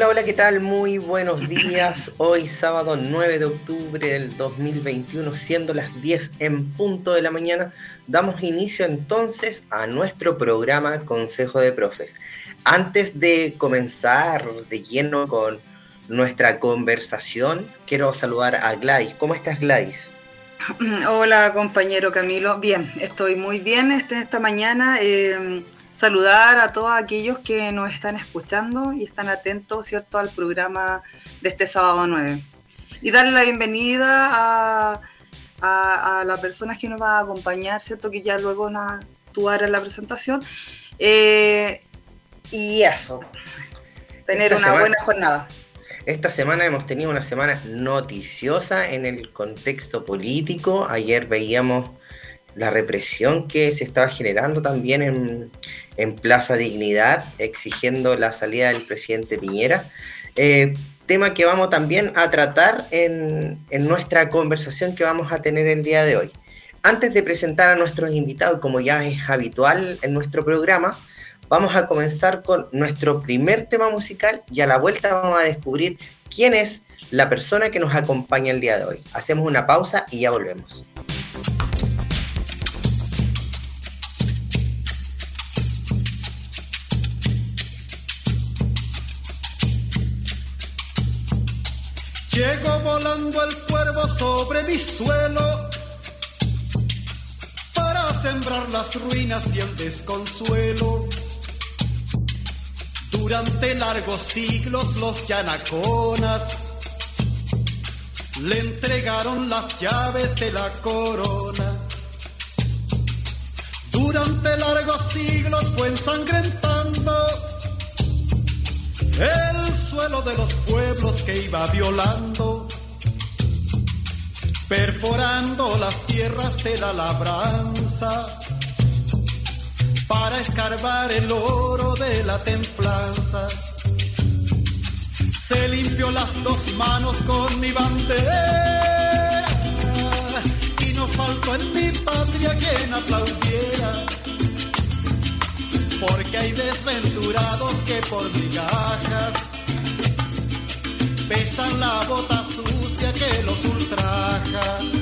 Hola, hola, ¿qué tal? Muy buenos días. Hoy sábado 9 de octubre del 2021, siendo las 10 en punto de la mañana, damos inicio entonces a nuestro programa Consejo de Profes. Antes de comenzar de lleno con nuestra conversación, quiero saludar a Gladys. ¿Cómo estás, Gladys? Hola, compañero Camilo. Bien, estoy muy bien este, esta mañana. Eh, saludar a todos aquellos que nos están escuchando y están atentos, ¿cierto?, al programa de este sábado 9. Y darle la bienvenida a, a, las personas que nos va a acompañar, ¿cierto?, que ya luego van a actuar en la presentación. Eh, y eso, tener una buena jornada. Esta semana hemos tenido una semana noticiosa en el contexto político. Ayer veíamos la represión que se estaba generando también en, Plaza Dignidad, exigiendo la salida del presidente Piñera. Eh, tema que vamos también a tratar en, en, nuestra conversación que vamos a tener el día de hoy. Antes de presentar a nuestros invitados, como ya es habitual en nuestro programa, vamos a comenzar con nuestro primer tema musical y a la vuelta vamos a descubrir quién es la persona que nos acompaña el día de hoy. Hacemos una pausa y ya volvemos. Llegó volando el cuervo sobre mi suelo para sembrar las ruinas y el desconsuelo. Durante largos siglos los yanaconas le entregaron las llaves de la corona. Durante largos siglos fue ensangrentando el suelo de los pueblos que iba violando, perforando las tierras de la labranza para escarbar el oro de la templanza. Se limpió las dos manos con mi bandera y no faltó en mi patria quien aplaudiera porque hay desventurados que por migajas pesan la bota sucia que los ultraja.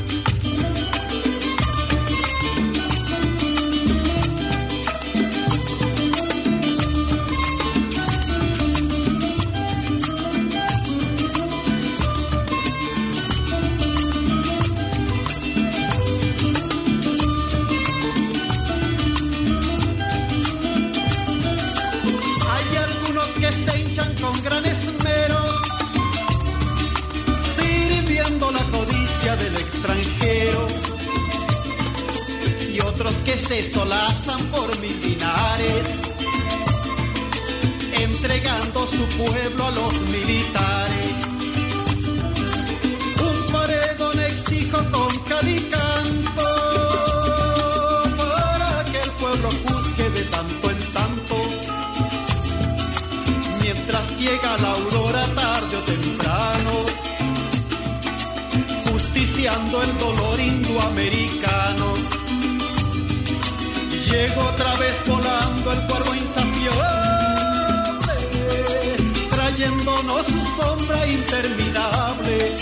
Se solazan por mil dinares, entregando su pueblo a los militares. Un paredón exijo con calicanto Llegó otra vez volando el cuervo insaciable, trayéndonos su sombra interminable.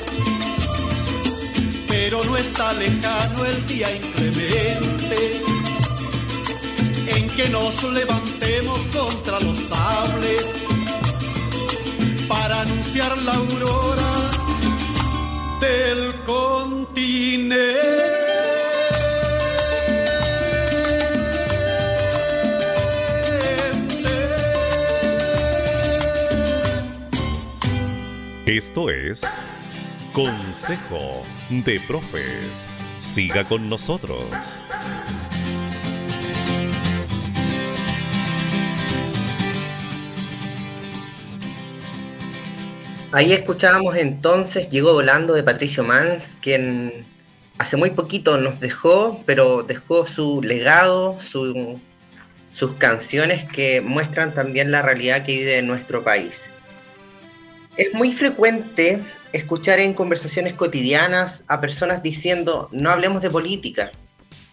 Pero no está lejano el día inclemente en que nos levantemos contra los sables para anunciar la aurora del continente. Esto es Consejo de Profes. Siga con nosotros. Ahí escuchábamos entonces Llegó Volando de Patricio Mans, quien hace muy poquito nos dejó, pero dejó su legado, su, sus canciones que muestran también la realidad que vive en nuestro país. Es muy frecuente escuchar en conversaciones cotidianas a personas diciendo no hablemos de política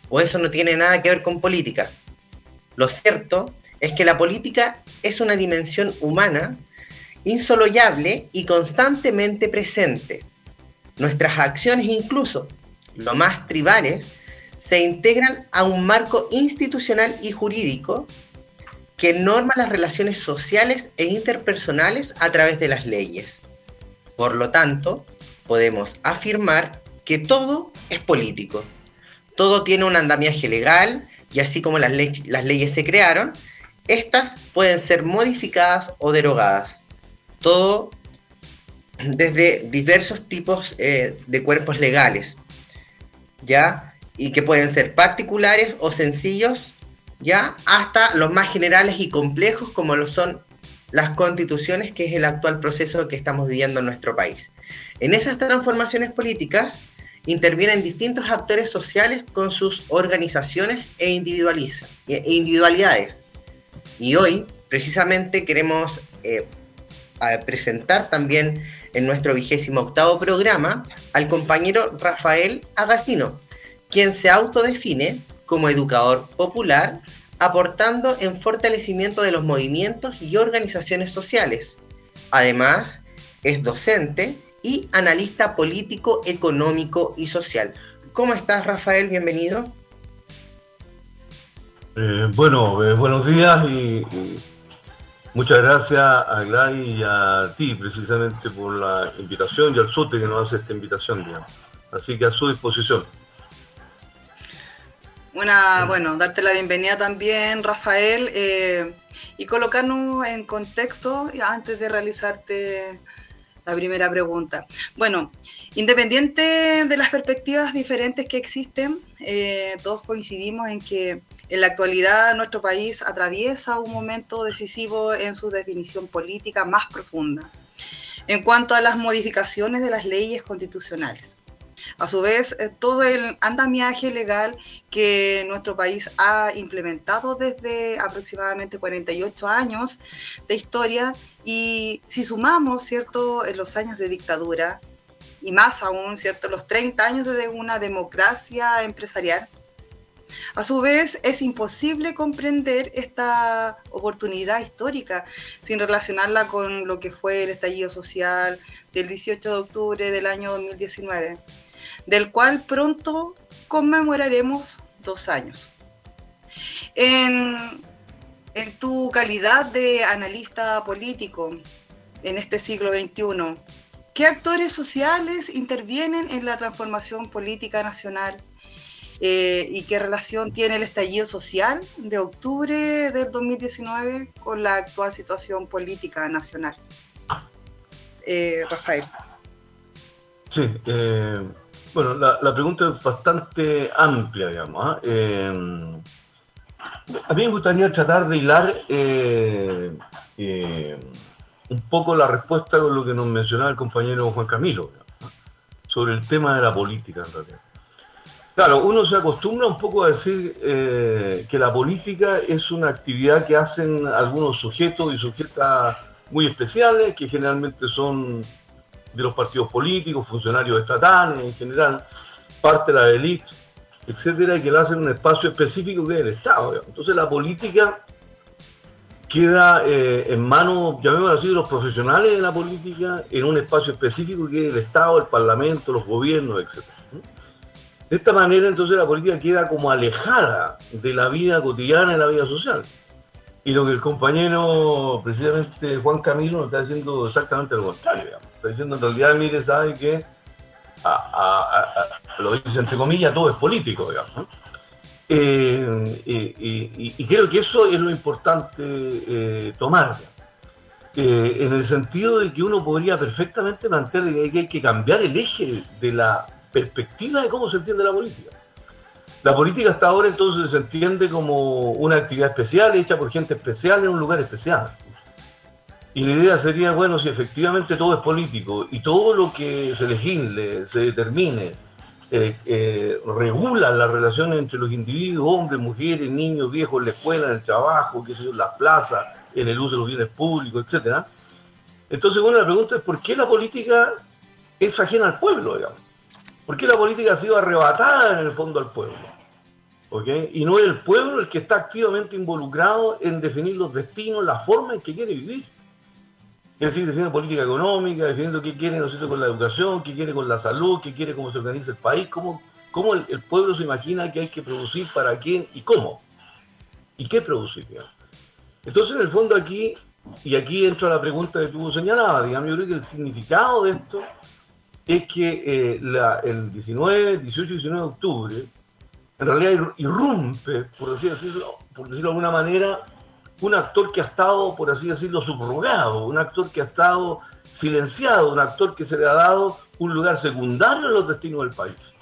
o eso no tiene nada que ver con política. Lo cierto es que la política es una dimensión humana insoloyable y constantemente presente. Nuestras acciones incluso, lo más tribales, se integran a un marco institucional y jurídico que norma las relaciones sociales e interpersonales a través de las leyes. Por lo tanto, podemos afirmar que todo es político. Todo tiene un andamiaje legal y así como las, leyes se crearon, estas pueden ser modificadas o derogadas. Todo desde diversos tipos eh, de cuerpos legales, ¿ya? Y que pueden ser particulares o sencillos, ¿ya? Hasta los más generales y complejos como lo son las constituciones, que es el actual proceso que estamos viviendo en nuestro país. En esas transformaciones políticas intervienen distintos actores sociales con sus organizaciones e, e individualidades. Y hoy, precisamente, queremos eh, presentar también en nuestro vigésimo octavo programa al compañero Rafael Agastino, quien se autodefine como educador popular aportando en fortalecimiento de los movimientos y organizaciones sociales. Además, es docente y analista político, económico y social. ¿Cómo estás, Rafael? Bienvenido. Eh, bueno, eh, buenos días y, muchas gracias a Glay y a ti precisamente por la invitación y al SUTE que nos hace esta invitación, digamos. Así que a su disposición. Una, bueno, darte la bienvenida también, Rafael, eh, y colocarnos en contexto antes de realizarte la primera pregunta. Bueno, independiente de las perspectivas diferentes que existen, eh, todos coincidimos en que en la actualidad nuestro país atraviesa un momento decisivo en su definición política más profunda en cuanto a las modificaciones de las leyes constitucionales. A su vez, eh, todo el andamiaje legal que nuestro país ha implementado desde aproximadamente 48 años de historia y si sumamos, ¿cierto?, en los años de dictadura y más aún, ¿cierto?, los 30 años de una democracia empresarial, a su vez, es imposible comprender esta oportunidad histórica sin relacionarla con lo que fue el estallido social del 18 de octubre del año 2019 del cual pronto conmemoraremos dos años. En, tu calidad de analista político en este siglo XXI, ¿qué actores sociales intervienen en la transformación política nacional? Eh, ¿Y qué relación tiene el estallido social de octubre del 2019 con la actual situación política nacional? Eh, Rafael. Sí, eh, bueno, la, pregunta es bastante amplia, digamos. ¿ah? Eh, a mí me gustaría tratar de hilar eh, eh, un poco la respuesta con lo que nos mencionaba el compañero Juan Camilo, sobre el tema de la política en realidad. Claro, uno se acostumbra un poco a decir que la política es una actividad que hacen algunos sujetos y sujetas muy especiales, que generalmente son de los partidos políticos, funcionarios estatales en general, parte de la élite, etcétera, y que lo hacen en un espacio específico que es el Estado. Entonces la política queda eh, en manos, llamémoslo así, de los profesionales de la política en un espacio específico que es el Estado, el Parlamento, los gobiernos, etcétera. De esta manera, entonces, la política queda como alejada de la vida cotidiana y la vida social. Y lo que el compañero, precisamente Juan Camilo, está haciendo exactamente lo contrario. Está diciendo en realidad, mire, sabe que, lo dice entre comillas, todo es político, digamos. Eh, y, creo que eso es lo importante eh, tomar. Eh, en el sentido de que uno podría perfectamente plantear que hay que cambiar el eje de la perspectiva de cómo se entiende la política. La política hasta ahora entonces se entiende como una actividad especial hecha por gente especial en un lugar especial. Y la idea sería, bueno, si efectivamente todo es político y todo lo que se legisle, se determine, eh, eh, regula las relaciones entre los individuos, hombres, mujeres, niños, viejos, en la escuela, en el trabajo, qué sé yo, en las plazas, en el uso de los bienes públicos, etc. Entonces, bueno, la pregunta es ¿por qué la política es ajena al pueblo, digamos? ¿Por qué la política ha sido arrebatada en el fondo al pueblo? Y no es el pueblo el que está activamente involucrado en definir los destinos, la forma en que quiere vivir. Es decir, definiendo política económica, definiendo qué quiere ¿no con la educación, qué quiere con la salud, qué quiere cómo se organiza el país, cómo, cómo el, pueblo se imagina que hay que producir, para quién y cómo. Y qué producir. Entonces, en el fondo aquí, y aquí entra la pregunta que tú señalabas, digamos, yo creo que el significado de esto es que eh, el 19, 18 y 19 de octubre, en realidad irrumpe, por, decirlo, por decirlo de alguna manera, un actor que ha estado, por así decirlo, subrogado, un actor que ha estado silenciado, un actor que se le ha dado un lugar secundario en los destinos del país.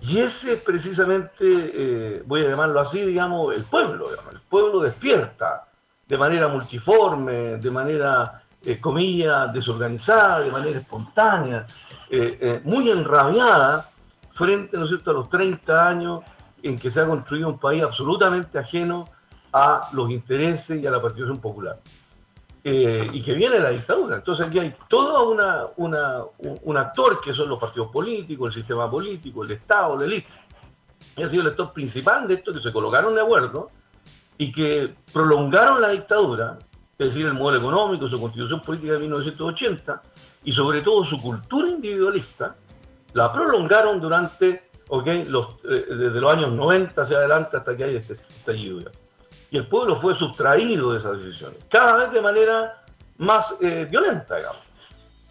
Y ese precisamente, eh, voy a llamarlo así, digamos, el pueblo. El pueblo despierta de manera multiforme, de manera, eh, comillas, desorganizada, de manera espontánea, eh, muy enrabiada frente, ¿no es cierto?, a los 30 años en que se ha construido un país absolutamente ajeno a los intereses y a la participación popular. Eh, y que viene la dictadura. Entonces aquí hay todo una, un, actor que son los partidos políticos, el sistema político, el Estado, la élite. Y ha sido el actor principal de esto, que se colocaron de acuerdo y que prolongaron la dictadura, es decir, el modelo económico, su constitución política de 1980 y sobre todo su cultura individualista, la prolongaron durante, okay, los, eh, desde los años 90 hacia adelante hasta que hay este estallido y el pueblo fue sustraído de esas decisiones, cada vez de manera más eh, violenta, digamos.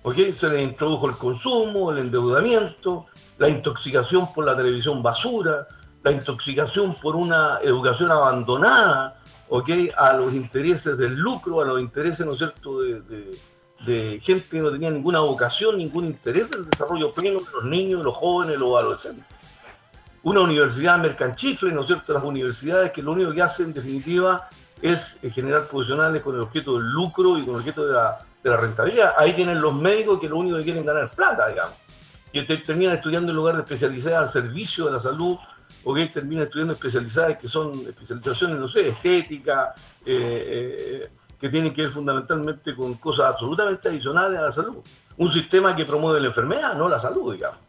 porque Se le introdujo el consumo, el endeudamiento, la intoxicación por la televisión basura, la intoxicación por una educación abandonada, ¿okay? a los intereses del lucro, a los intereses, ¿no es cierto?, de gente que no tenía ninguna vocación, ningún interés del desarrollo pleno de los niños, los jóvenes, los adolescentes una universidad mercanchifle, ¿no es cierto? Las universidades que lo único que hacen en definitiva es eh, generar profesionales con el objeto del lucro y con el objeto de la, rentabilidad. Ahí tienen los médicos que lo único que quieren ganar es plata, digamos. Que terminan estudiando en lugar de especializadas al servicio de la salud, o que terminan estudiando especializadas que son especializaciones, no sé, estética, eh, eh, que tienen que ver fundamentalmente con cosas absolutamente adicionales a la salud. Un sistema que promueve la enfermedad, no la salud, digamos.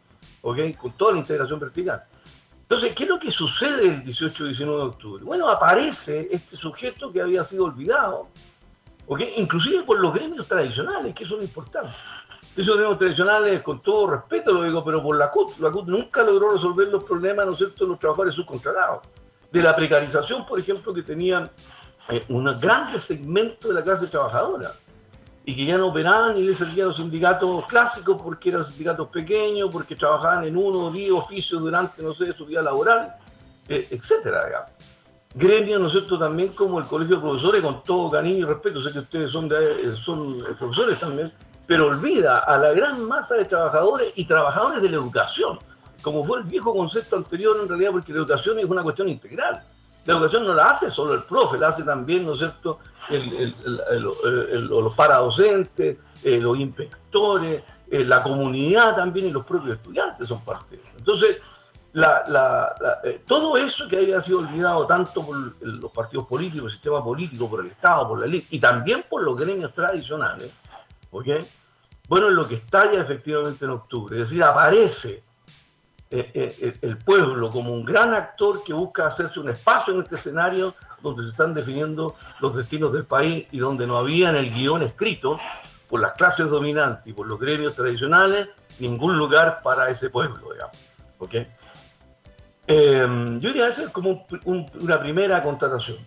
¿ok? Con toda la integración vertical. Entonces, ¿qué es lo que sucede el 18 y 19 de octubre? Bueno, aparece este sujeto que había sido olvidado, inclusive por los gremios tradicionales, que son importantes. Esos gremios tradicionales, con todo respeto lo digo, pero por la CUT, la CUT nunca logró resolver los problemas, ¿no es cierto?, de los trabajadores subcontratados. De la precarización, por ejemplo, que tenían eh, un gran segmento de la clase trabajadora y que ya no operaban y les servían los sindicatos clásicos porque eran sindicatos pequeños, porque trabajaban en uno o diez oficios durante, no sé, su vida laboral, eh, etcétera. Gremios, ¿no es cierto?, también como el Colegio de Profesores, con todo cariño y respeto, sé que ustedes son, de, son profesores también, pero olvida a la gran masa de trabajadores y trabajadores de la educación, como fue el viejo concepto anterior en realidad, porque la educación es una cuestión integral. La educación no la hace solo el profe, la hace también, ¿no es cierto?, los paradocentes, eh, los inspectores, eh, la comunidad también y los propios estudiantes son parte de eso. Entonces, eh, todo eso que haya sido olvidado tanto por los partidos políticos, el sistema político, por el Estado, por la ley, y también por los gremios tradicionales, ¿ok? Bueno, es lo que estalla efectivamente en octubre, es decir, aparece el pueblo como un gran actor que busca hacerse un espacio en este escenario donde se están definiendo los destinos del país y donde no había en el guion escrito por las clases dominantes y por los gremios tradicionales ningún lugar para ese pueblo, digamos. ¿Okay? Em, yo diría que es como una primera contratación.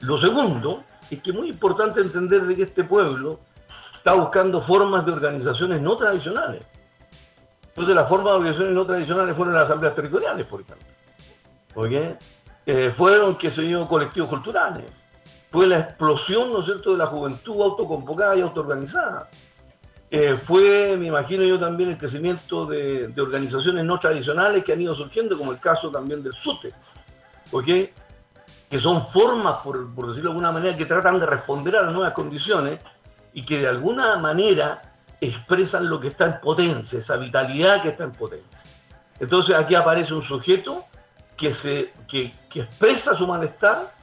Lo segundo es que es muy importante entender de que este pueblo está buscando formas de organizaciones no tradicionales. Entonces las formas de organizaciones no tradicionales fueron las asambleas territoriales, por ejemplo. ¿Okay? Eh, fueron, qué sé yo, colectivos culturales. Fue la explosión, ¿no es cierto?, de la juventud autoconvocada y autoorganizada. Eh, fue, me imagino yo también, el crecimiento de, organizaciones no tradicionales que han ido surgiendo, como el caso también del SUTE, que son formas, por, decirlo de alguna manera, que tratan de responder a las nuevas condiciones y que de alguna manera expresan lo que está en potencia, esa vitalidad que está en potencia. Entonces aquí aparece un sujeto que, se, que, expresa su malestar,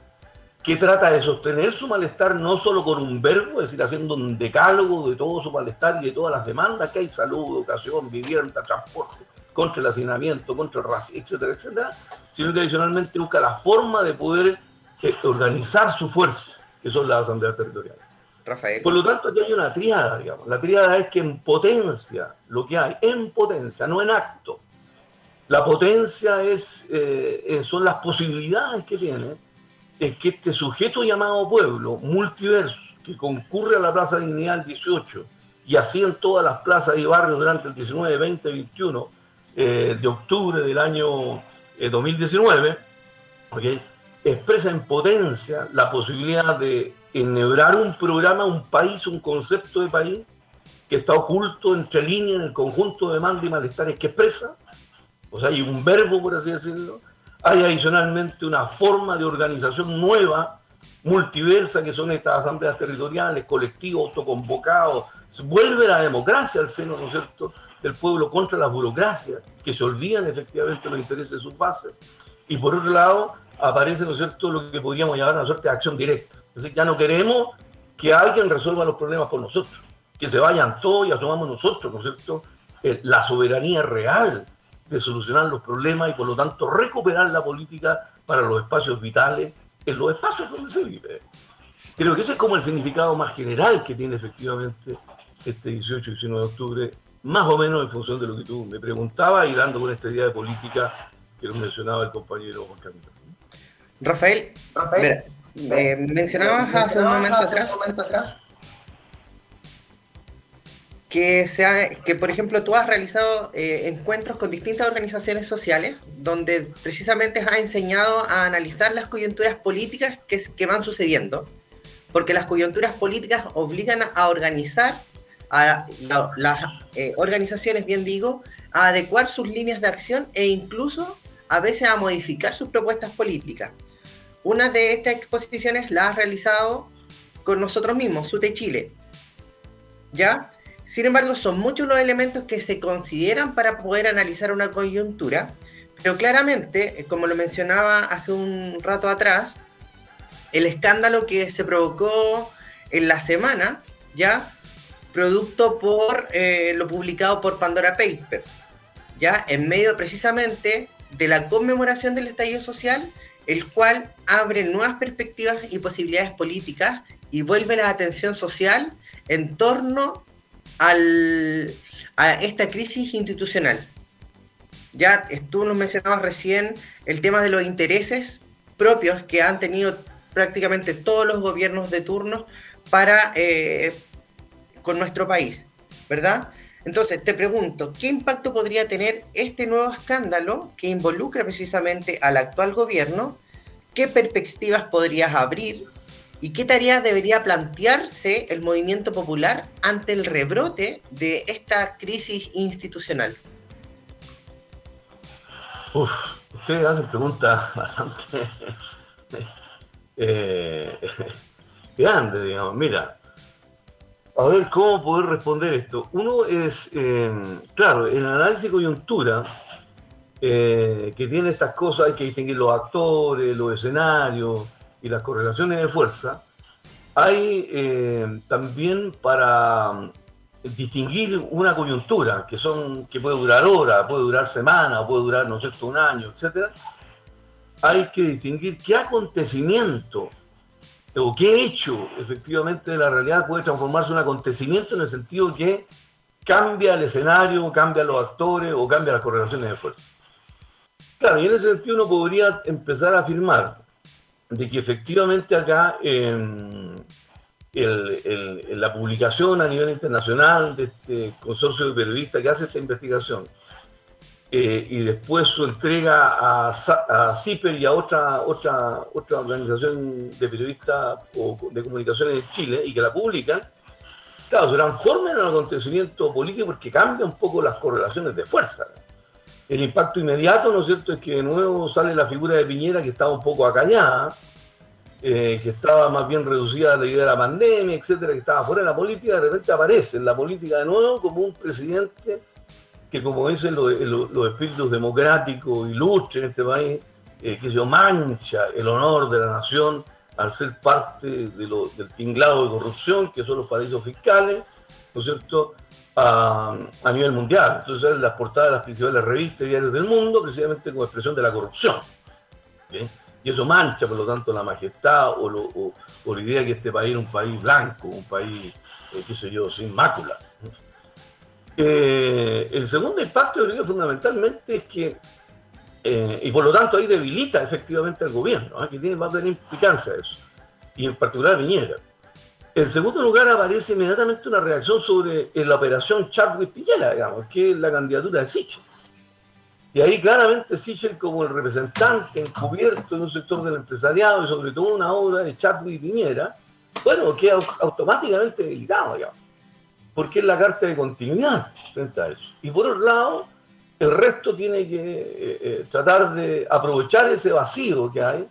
que trata de sostener su malestar no solo con un verbo, es decir, haciendo un decálogo de todo su malestar y de todas las demandas que hay, salud, educación, vivienda, transporte, contra el hacinamiento, contra el racismo, etcétera, etcétera, sino que adicionalmente busca la forma de poder eh, organizar su fuerza, que son las asambleas territoriales. Por lo tanto, aquí hay una triada, digamos. La triada es que en potencia, lo que hay, en potencia, no en acto. La potencia es, eh, son las posibilidades que tiene es que este sujeto llamado pueblo, multiverso, que concurre a la Plaza Dignidad el 18 y así en todas las plazas y barrios durante el 19, 20, 21 de octubre del año 2019, eh, expresa en potencia la posibilidad de enhebrar un programa, un país, un concepto de país que está oculto entre líneas en el conjunto de demandas y malestares que expresa, o sea, hay un verbo, por así decirlo, hay adicionalmente una forma de organización nueva, multiversa, que son estas asambleas territoriales, colectivos, autoconvocados. Vuelve la democracia al seno, ¿no es cierto?, del pueblo contra las burocracias, que se olvidan efectivamente los intereses de sus bases. Y por otro lado, aparece, ¿no es cierto?, lo que podríamos llamar una suerte de acción directa. Es decir, ya no queremos que alguien resuelva los problemas por nosotros, que se vayan todos y asumamos nosotros, ¿no es cierto?, eh, la soberanía real de solucionar los problemas y por lo tanto recuperar la política para los espacios vitales en los espacios donde se vive. Creo que ese es como el significado más general que tiene efectivamente este 18 y 19 de octubre, más o menos en función de lo que tú me preguntabas y dando con esta idea de política que lo mencionaba el compañero Juan Camilo. Rafael, Rafael eh, mencionabas hace un momento atrás que, sea, que por ejemplo tú has realizado eh, encuentros con distintas organizaciones sociales donde precisamente has enseñado a analizar las coyunturas políticas que, que van sucediendo, porque las coyunturas políticas obligan a organizar a las eh, organizaciones, bien digo, a adecuar sus líneas de acción e incluso a veces a modificar sus propuestas políticas. Una de estas exposiciones la has realizado con nosotros mismos, SUTE Chile. ¿Ya? Sin embargo, son muchos los elementos que se consideran para poder analizar una coyuntura, pero claramente, eh, como lo mencionaba hace un rato atrás, el escándalo que se provocó en la semana, ya, producto por eh, lo publicado por Pandora Paper, ya, en medio precisamente de la conmemoración del estallido social, el cual abre nuevas perspectivas y posibilidades políticas y vuelve la atención social en torno a esta crisis institucional. Ya tú nos mencionabas recién el tema de los intereses propios que han tenido prácticamente todos los gobiernos de turno para eh, con nuestro país, ¿verdad? Entonces, te pregunto, ¿qué impacto podría tener este nuevo escándalo que involucra precisamente al actual gobierno? ¿Qué perspectivas podrías abrir ¿Y qué tarea debería plantearse el movimiento popular ante el rebrote de esta crisis institucional? Uf, usted hace preguntas bastante eh, grandes, digamos. Mira, a ver cómo poder responder esto. Uno es, eh, claro, el análisis de coyuntura, eh, que tiene estas cosas, hay que distinguir los actores, los escenarios, y las correlaciones de fuerza, hay eh, también para mm, distinguir una coyuntura que son que puede durar horas, puede durar semanas, puede durar no sé un año, etcétera. Hay que distinguir qué acontecimiento o qué hecho efectivamente de la realidad puede transformarse en un acontecimiento en el sentido que cambia el escenario, cambia los actores o cambia las correlaciones de fuerza. Claro, y en ese sentido uno podría empezar a afirmar de que efectivamente acá la publicación a nivel internacional de este consorcio de periodistas que hace esta investigación eh, y después su entrega a, a CIPER y a otra, otra, otra organización de periodistas o de comunicaciones de Chile y que la publican, claro, se transforma en un acontecimiento político porque cambia un poco las correlaciones de fuerza. El impacto inmediato, ¿no es cierto?, es que de nuevo sale la figura de Piñera que estaba un poco acallada, eh, que estaba más bien reducida a la idea de la pandemia, etcétera, que estaba fuera de la política, de repente aparece en la política de nuevo como un presidente que, como dicen los, espíritus democráticos ilustres en este país, eh, que se mancha el honor de la nación al ser parte de del tinglado de corrupción, que son los paraísos fiscales, ¿no es cierto?, a, nivel mundial. Entonces, las portadas de las principales revistas y diarios del mundo, precisamente como expresión de la corrupción. Y eso mancha, por lo tanto, la majestad o, lo, la idea que este país es un país blanco, un país, eh, qué sé yo, sin mácula. Eh, el segundo impacto, yo creo, fundamentalmente es que eh, y por lo tanto ahí debilita efectivamente al gobierno, ¿eh? que tiene más de implicancia eso, y en particular Viñera. En segundo lugar aparece inmediatamente una reacción sobre la operación Chadwick Piñera, digamos, que es la candidatura de Sichel. Y ahí claramente Sichel como el representante encubierto en un sector del empresariado y sobre todo una obra de Chadwick Piñera, bueno, queda automáticamente debilitado, digamos, porque es la carta de continuidad frente a eso. Y por otro lado, el resto tiene que eh, eh, tratar de aprovechar ese vacío que hay,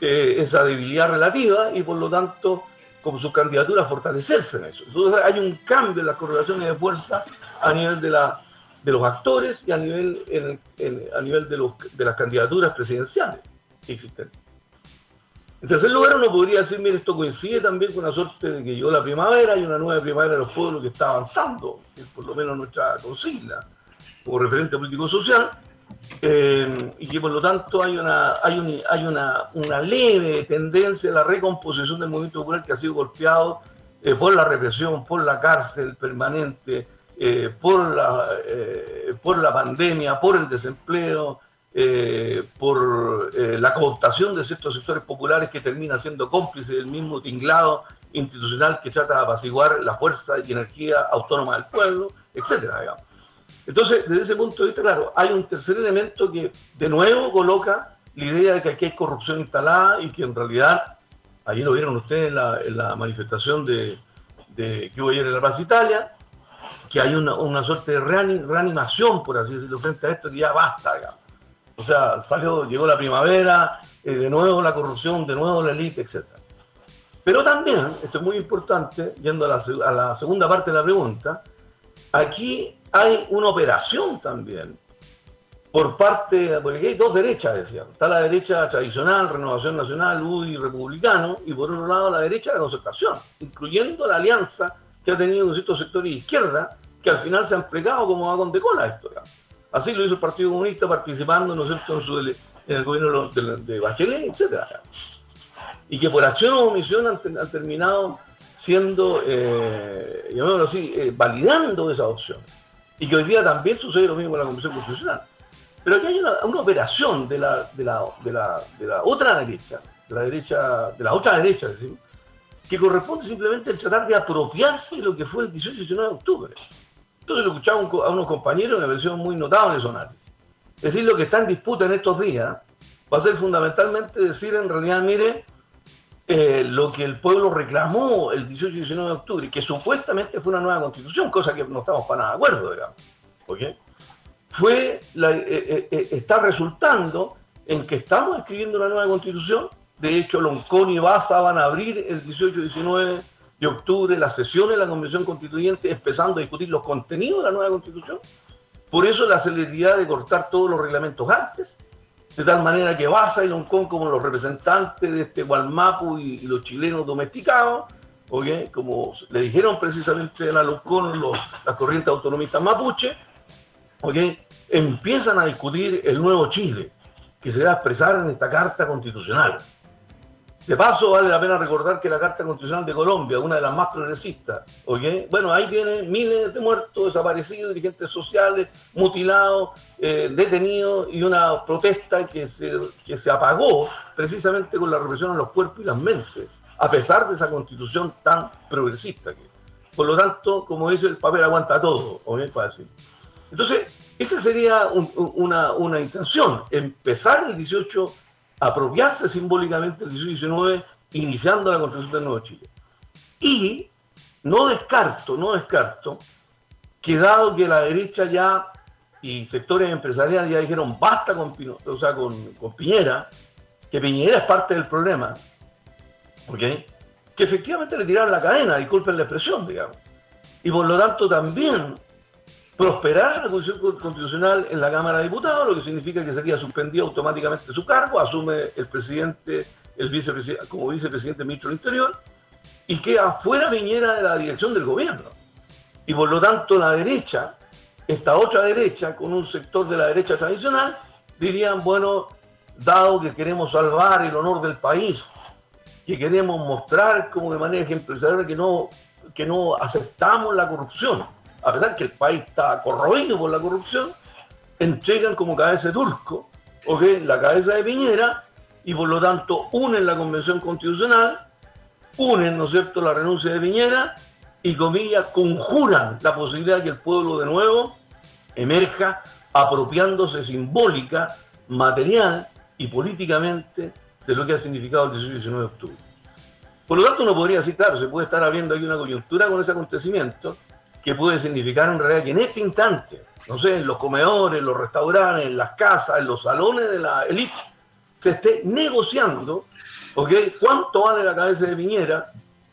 esa debilidad relativa, y por lo tanto, como su candidatura, fortalecerse en eso. Entonces hay un cambio en las correlaciones de fuerza a nivel de, la, de los actores y a nivel, a nivel de, de las candidaturas presidenciales que existen. En tercer lugar, uno podría decir, mire, esto coincide también con una suerte de que llegó la primavera y una nueva primavera de los pueblos que está avanzando, que es por lo menos nuestra consigna como referente político-social, eh, y que por lo tanto hay una, hay, hay una, una, leve tendencia a la recomposición del movimiento popular que ha sido golpeado eh, por la represión, por la cárcel permanente, eh, por, la, por la pandemia, por el desempleo, por la cooptación de ciertos sectores populares que termina siendo cómplice del mismo tinglado institucional que trata de apaciguar la fuerza y energía autónoma del pueblo, etcétera, digamos. Entonces, desde ese punto de vista, claro, hay un tercer elemento que de nuevo coloca la idea de que aquí hay corrupción instalada y que en realidad, allí lo vieron ustedes en la, manifestación de, que hubo ayer en la Plaza Italia, que hay una, una suerte de reanimación, por así decirlo, frente a esto, que ya basta, digamos. O sea, salió, llegó la primavera, eh, de nuevo la corrupción, de nuevo la élite, etc. Pero también, esto es muy importante, yendo a la, a la segunda parte de la pregunta, aquí hay una operación también por parte, porque aquí hay dos derechas, decían. Está la derecha tradicional, Renovación Nacional, UDI, Republicano, y por otro lado la derecha de la concertación, incluyendo la alianza que ha tenido con ciertos sectores de izquierda, que al final se han plegado como va con decola esto. Así lo hizo el Partido Comunista participando, ¿no En, el gobierno de, Bachelet, etc. Y que por acción o omisión han, terminado siendo, eh, llamémoslo así, eh, validando esas opciones y que hoy día también sucede lo mismo con la Comisión Constitucional. Pero aquí hay una, operación de la, de, la, de, la, otra derecha, de la derecha, de la otra derecha, decimos, que corresponde simplemente el tratar de apropiarse de lo que fue el 18 y 19 de octubre. Entonces lo escuchaba a unos compañeros, una versión muy notable de análisis. Es decir, lo que está en disputa en estos días va a ser fundamentalmente decir en realidad, mire, eh, lo que el pueblo reclamó el 18 y 19 de octubre, que supuestamente fue una nueva constitución, cosa que no estamos para nada de acuerdo, digamos, fue eh, eh, está resultando en que estamos escribiendo una nueva constitución. De hecho, Loncón y Baza van a abrir el 18 y 19 de octubre las sesiones de la Convención Constituyente, empezando a discutir los contenidos de la nueva constitución. Por eso la celeridad de cortar todos los reglamentos antes de tal manera que Baza y Loncón, como los representantes de este Gualmapu y, los chilenos domesticados, como le dijeron precisamente a Loncón los, las corrientes autonomistas mapuche, empiezan a discutir el nuevo Chile, que se va a expresar en esta Carta Constitucional. De paso, vale la pena recordar que la Carta Constitucional de Colombia, una de las más progresistas, bueno, ahí tiene miles de muertos, desaparecidos, dirigentes sociales, mutilados, eh, detenidos y una protesta que se, que se apagó precisamente con la represión a los cuerpos y las mentes, a pesar de esa constitución tan progresista. Que, por lo tanto, como dice, el papel aguanta todo, Entonces, esa sería una, una intención, empezar el 18 apropiarse simbólicamente el 18-19, iniciando la construcción del Nuevo Chile. Y no descarto, no descarto, que dado que la derecha ya y sectores empresariales ya dijeron basta con, o sea, con, Piñera, que Piñera es parte del problema, ¿ok? Que efectivamente le tiraron la cadena, disculpen la expresión, digamos. Y por lo tanto también prosperar la Constitución Constitucional en la Cámara de Diputados, lo que significa que sería suspendido automáticamente su cargo, asume el presidente, el vicepresidente, como vicepresidente ministro del Interior, y queda fuera Viñera de la dirección del gobierno. Y por lo tanto la derecha, esta otra derecha, con un sector de la derecha tradicional, dirían, bueno, dado que queremos salvar el honor del país, que queremos mostrar como de manera ejemplar que no, que no aceptamos la corrupción, a pesar que el país está corroído por la corrupción, entregan como cabeza de turco, ¿okay? la cabeza de Piñera, y por lo tanto unen la Convención Constitucional, unen, ¿no es cierto?, la renuncia de Piñera y, comillas, conjuran la posibilidad de que el pueblo de nuevo emerja apropiándose simbólica, material y políticamente de lo que ha significado el 19 de octubre. Por lo tanto, uno podría decir, claro, se puede estar habiendo aquí una coyuntura con ese acontecimiento, que puede significar en realidad que en este instante, no sé, en los comedores, en los restaurantes, en las casas, en los salones de la élite, se esté negociando, ¿ok? ¿Cuánto vale la cabeza de Piñera?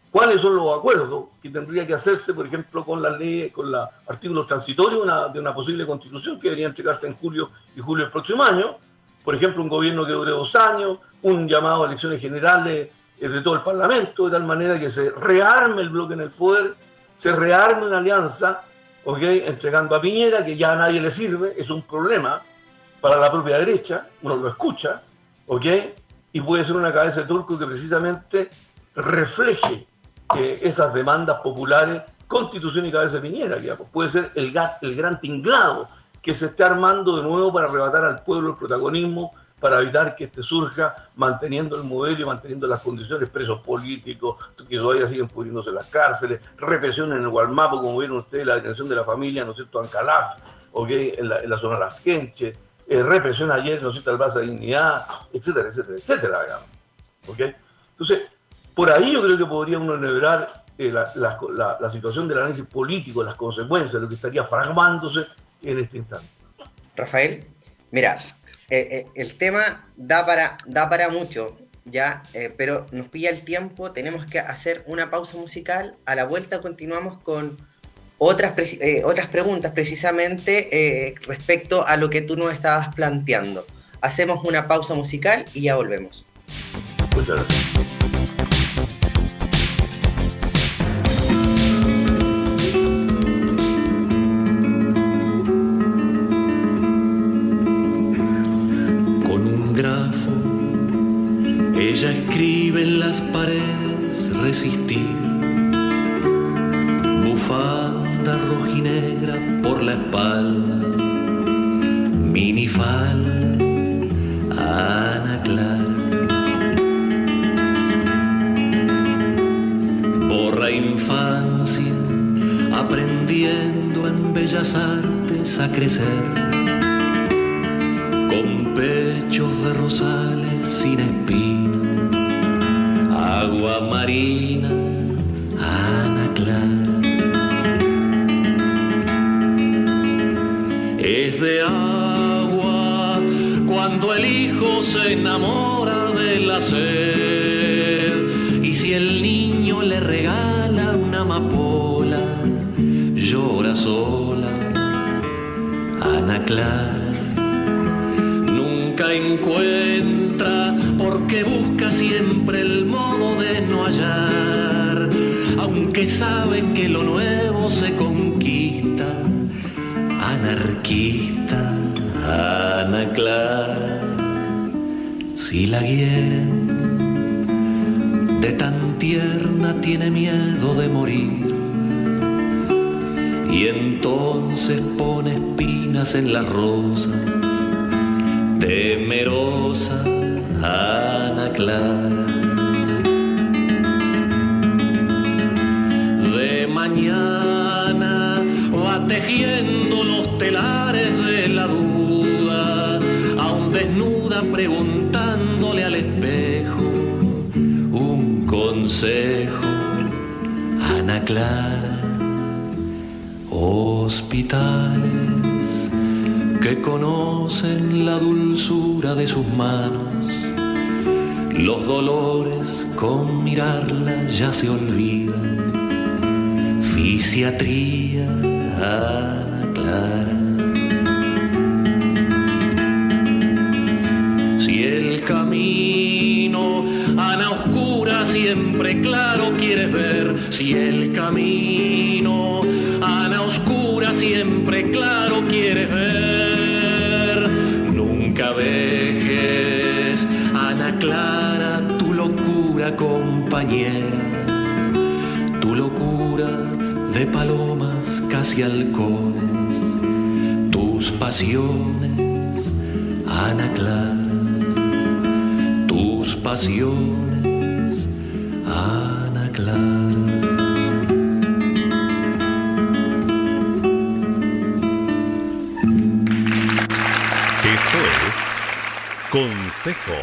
¿Cuáles son los acuerdos que tendría que hacerse, por ejemplo, con las leyes, con los artículos transitorios de una posible constitución que debería entregarse en julio y julio del próximo año? Por ejemplo, un gobierno que dure dos años, un llamado a elecciones generales eh, de todo el Parlamento, de tal manera que se rearme el bloque en el poder se rearme una alianza, ¿ok? Entregando a Piñera, que ya a nadie le sirve, es un problema para la propia derecha, uno lo escucha, ¿ok? Y puede ser una cabeza de turco que precisamente refleje esas demandas populares, constitución y cabeza de Piñera, digamos. Puede ser el, el gran tinglado que se está armando de nuevo para arrebatar al pueblo el protagonismo para evitar que este surja manteniendo el modelo y manteniendo las condiciones, presos políticos, que todavía siguen pudriéndose las cárceles, represión en el Gualmapo, como vieron ustedes, la detención de la familia, ¿no es cierto?, Ancalaf, ¿okay? en, la, zona de las Quenches, eh, represión ayer, ¿no es cierto?, al Plaza de Dignidad, etcétera, etcétera, etcétera, digamos. ¿okay? Entonces, por ahí yo creo que podría uno enhebrar eh, la, situación del análisis político, las consecuencias, lo que estaría fraguándose en este instante. Rafael, mira, eh, eh, el tema da para, da para mucho, ya, eh, pero nos pilla el tiempo, tenemos que hacer una pausa musical. A la vuelta continuamos con otras, otras preguntas precisamente respecto a lo que tú nos estabas planteando. Hacemos una pausa musical y ya volvemos. Muchas gracias. Miedo de morir, y entonces pone espinas en las rosas, temerosa Ana Clara. De mañana va tejiendo los telares de la duda, aún desnuda preguntándole al espejo un consejo. Clara, hospitales que conocen la dulzura de sus manos Los dolores con mirarla ya se olvidan. Fisiatría, Ana Si el camino, Ana Oscura, siempre claro quieres ver. Nunca dejes, Ana Clara, tu locura compañera. Tu locura de palomas casi halcones. Tus pasiones, Ana Clara. Tus pasiones, Ana Clara. Consejo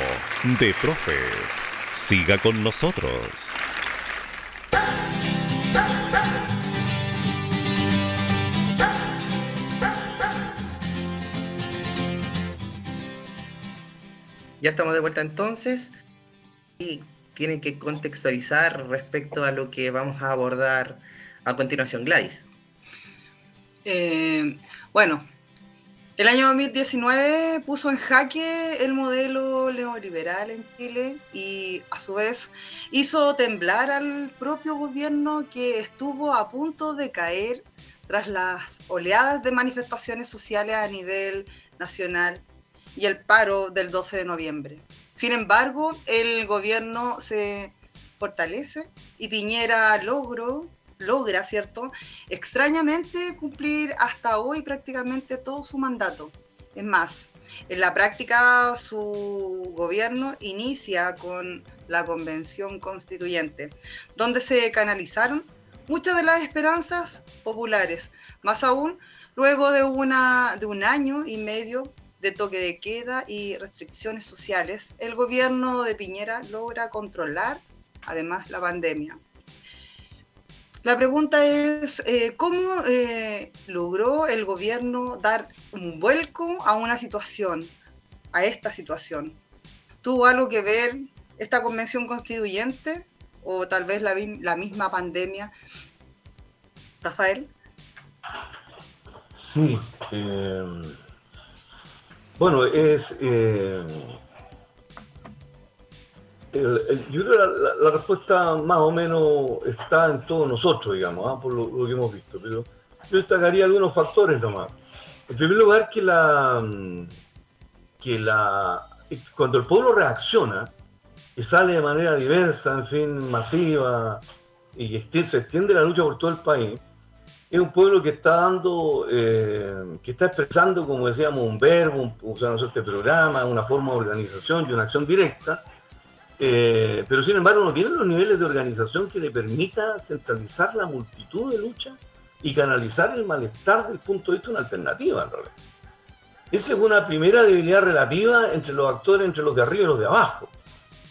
de Profes. Siga con nosotros. Ya estamos de vuelta entonces y tienen que contextualizar respecto a lo que vamos a abordar a continuación, Gladys. Eh, bueno, el año 2019 puso en jaque el modelo neoliberal en Chile y a su vez hizo temblar al propio gobierno que estuvo a punto de caer tras las oleadas de manifestaciones sociales a nivel nacional y el paro del 12 de noviembre. Sin embargo, el gobierno se fortalece y Piñera logró, logra, ¿cierto? Extrañamente cumplir hasta hoy prácticamente todo su mandato. Es más, en la práctica su gobierno inicia con la convención constituyente, donde se canalizaron muchas de las esperanzas populares, más aún luego de, una, de un año y medio de toque de queda y restricciones sociales, el gobierno de Piñera logra controlar además la pandemia. La pregunta es, eh, ¿cómo eh, logró el gobierno dar un vuelco a una situación, a esta situación? ¿Tuvo algo que ver esta convención constituyente o tal vez la, misma pandemia? Rafael. Sí. Eh, bueno, es... Yo creo que la, respuesta más o menos está en todos nosotros, digamos, ¿eh? por lo, que hemos visto. Pero yo destacaría algunos factores nomás. En primer lugar, que la, que la cuando el pueblo reacciona y sale de manera diversa, en fin, masiva, y se extiende la lucha por todo el país, es un pueblo que está dando, eh, que está expresando, como decíamos, un verbo, un, este programa, una forma de organización y una acción directa, eh, pero sin embargo no tiene los niveles de organización que le permita centralizar la multitud de luchas y canalizar el malestar desde el punto de vista de una alternativa, en realidad. Esa es una primera debilidad relativa entre los actores, entre los de arriba y los de abajo.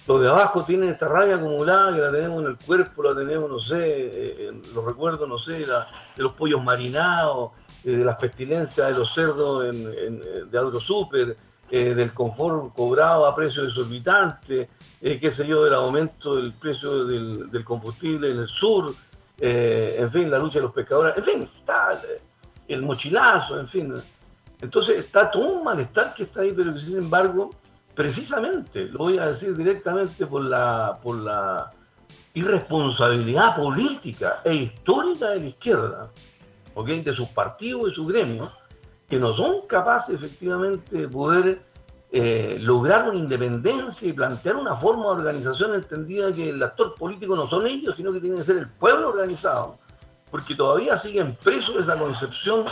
Los de abajo tienen esta rabia acumulada que la tenemos en el cuerpo, la tenemos, no sé, eh, los recuerdos, no sé, de los pollos marinados, eh, de las pestilencias de los cerdos en, en, de eh, del confort cobrado a precios exorbitantes, eh, qué sé yo, del aumento del precio del, combustible en el sur, eh, en fin, la lucha de los pescadores, en fin, está el, el mochilazo, en fin. Entonces está todo un malestar que está ahí, pero que sin embargo, precisamente, lo voy a decir directamente por la, por la irresponsabilidad política e histórica de la izquierda, ¿okay? de sus partidos y sus gremios, que no son capaces efectivamente de poder eh, lograr una independencia y plantear una forma de organización entendida que el actor político no son ellos, sino que tiene que ser el pueblo organizado, porque todavía siguen presos esa concepción,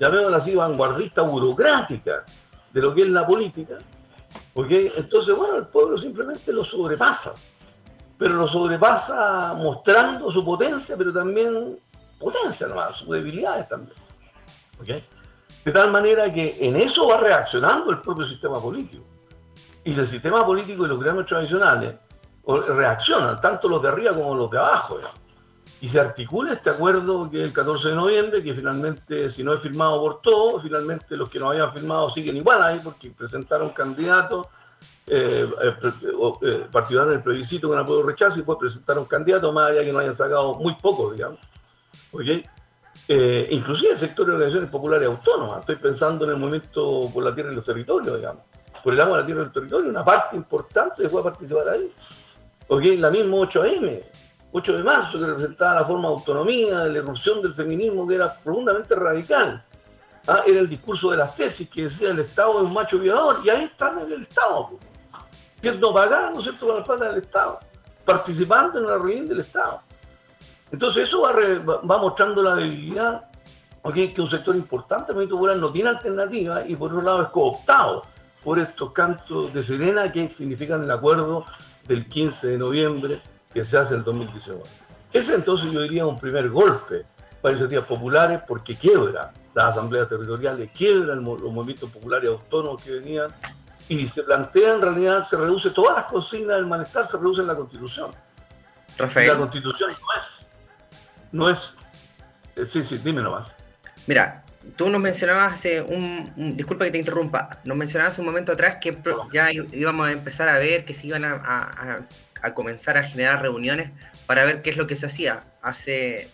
llamémosla así, vanguardista burocrática de lo que es la política, porque entonces, bueno, el pueblo simplemente lo sobrepasa, pero lo sobrepasa mostrando su potencia, pero también potencia nomás, sus debilidades también. ¿okay? De tal manera que en eso va reaccionando el propio sistema político. Y el sistema político y los gremios tradicionales reaccionan, tanto los de arriba como los de abajo. Y se articula este acuerdo que el 14 de noviembre, que finalmente, si no es firmado por todos, finalmente los que no habían firmado siguen igual ahí, porque presentaron candidatos eh, eh, participaron en el plebiscito con apoyo rechazo y después presentaron candidatos, más allá que no hayan sacado muy pocos, digamos. ¿Okay? Inclusive el sector de organizaciones populares autónomas. Estoy pensando en el movimiento por la tierra y los territorios, digamos. Por el agua de la tierra y los territorios, una parte importante fue a participar ahí. ¿Ok? La misma 8M, 8 de marzo, que representaba la forma de autonomía, de la irrupción del feminismo, que era profundamente radical. ¿Ah? Era el discurso de las tesis que decía el Estado es un macho violador, y ahí están en el Estado, siendo pagados, ¿no es cierto?, con la plata del Estado, participando en la reunión del Estado. Entonces eso va, mostrando la debilidad, que un sector importante, el movimiento popular, no tiene alternativa y por otro lado es cooptado por estos cantos de sirena que significan el acuerdo del 15 de noviembre que se hace en el 2019. Ese entonces yo diría un primer golpe para iniciativas populares porque quiebra las asambleas territoriales, quiebra los movimientos populares autónomos que venían y se plantea en realidad, se reduce todas las consignas del malestar, se reduce en la constitución. Rafael. La constitución no es, no es, eh, sí, sí, dime nomás. Mira, tú nos mencionabas hace un, disculpa que te interrumpa, nos mencionabas un momento atrás que ya íbamos a empezar a ver que se iban a, a comenzar a generar reuniones para ver qué es lo que se hacía. Hace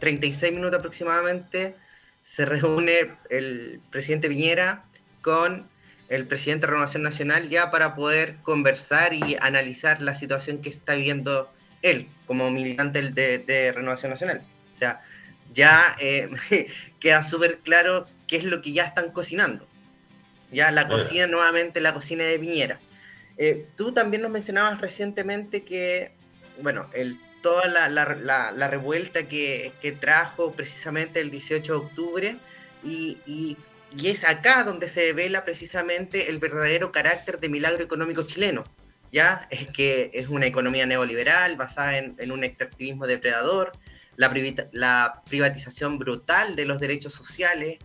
36 minutos aproximadamente se reúne el presidente Piñera con el presidente de Renovación Nacional ya para poder conversar y analizar la situación que está viviendo él como militante de, Renovación Nacional. O sea, ya eh, queda súper claro qué es lo que ya están cocinando. Ya la cocina nuevamente, la cocina de Piñera. Eh, tú también nos mencionabas recientemente que, bueno, el, toda la, revuelta que, trajo precisamente el 18 de octubre y, es acá donde se devela precisamente el verdadero carácter de milagro económico chileno. ¿Ya? Es que es una economía neoliberal basada en, un extractivismo depredador, la, la privatización brutal de los derechos sociales,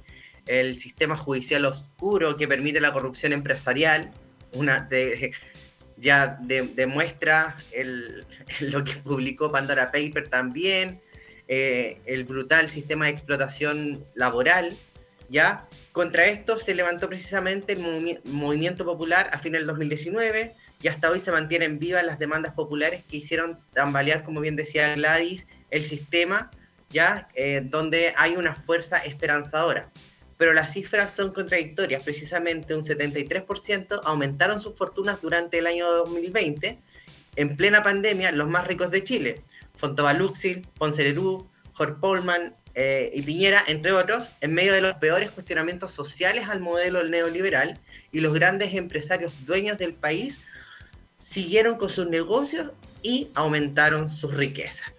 el sistema judicial oscuro que permite la corrupción empresarial, una de, ya demuestra lo que publicó Pandora Paper también, eh, el brutal sistema de explotación laboral, ¿ya? Contra esto se levantó precisamente el movimiento popular a fin del 2019 y hasta hoy se mantienen vivas las demandas populares que hicieron tambalear, como bien decía Gladys, el sistema, ¿ya? Eh, donde hay una fuerza esperanzadora pero las cifras son contradictorias. Precisamente un 73% aumentaron sus fortunas durante el año 2020, en plena pandemia, los más ricos de Chile, Fontovaluxil, Poncelerú, Jorge Polman eh, y Piñera, entre otros, en medio de los peores cuestionamientos sociales al modelo neoliberal y los grandes empresarios dueños del país siguieron con sus negocios y aumentaron sus riquezas.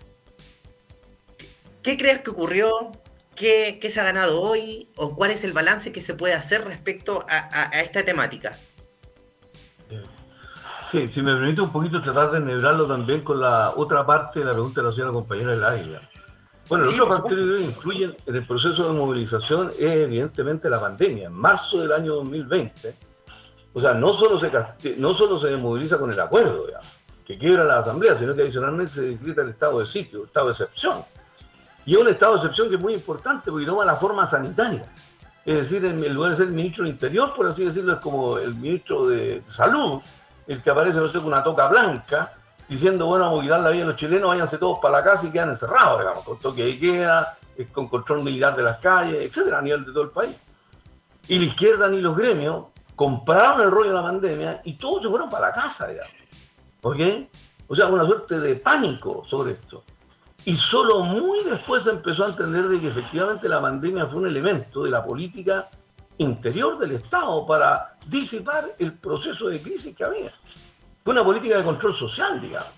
¿Qué crees que ocurrió? ¿Qué, se ha ganado hoy o cuál es el balance que se puede hacer respecto a, esta temática? Sí, si me permite un poquito tratar de enhebrarlo también con la otra parte de la pregunta de la señora compañera del Águila. Bueno, los otros factores que incluyen en el proceso de movilización es evidentemente la pandemia. En marzo del año 2020, o sea, no solo se, no solo se moviliza con el acuerdo, que quiebra la asamblea, sino que adicionalmente se decreta el estado de sitio, estado de excepción y un estado de excepción que es muy importante porque toma la forma sanitaria. Es decir, en lugar de el ministro del Interior, por así decirlo, es como el ministro de Salud, el que aparece no sé, con una toca blanca, diciendo, bueno, vamos a quitar la vida de los chilenos, váyanse todos para la casa y quedan encerrados, digamos, con toque de queda, eh, con control militar de las calles, etcétera, a nivel de todo el país. Y la izquierda ni los gremios compraron el rollo de la pandemia y todos se fueron para casa, digamos. ¿Ok? O sea, una suerte de pánico sobre esto. Y solo muy después se empezó a entender de que efectivamente la pandemia fue un elemento de la política interior del Estado para disipar el proceso de crisis que había. Fue una política de control social, digamos.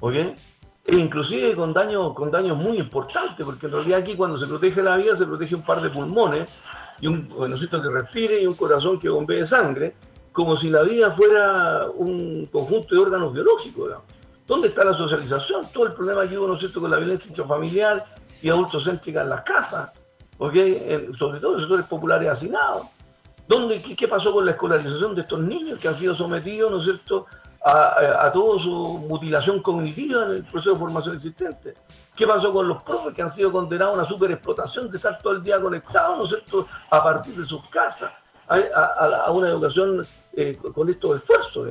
¿Ok? E inclusive con daños con daños muy importantes, porque en realidad aquí cuando se protege la vida se protege un par de pulmones y un venocito que respire y un corazón que bombee sangre, como si la vida fuera un conjunto de órganos biológicos. ¿Dónde está la socialización? Todo el problema que hubo, ¿no es cierto?, con la violencia intrafamiliar y adultocéntrica en las casas, sobre todo en sectores populares hacinados. ¿Dónde, qué, pasó con la escolarización de estos niños que han sido sometidos, ¿no es cierto?, a, toda su mutilación cognitiva en el proceso de formación existente. ¿Qué pasó con los profes que han sido condenados a una superexplotación de estar todo el día conectados, ¿no es cierto?, a partir de sus casas, a, una educación eh, con estos esfuerzos.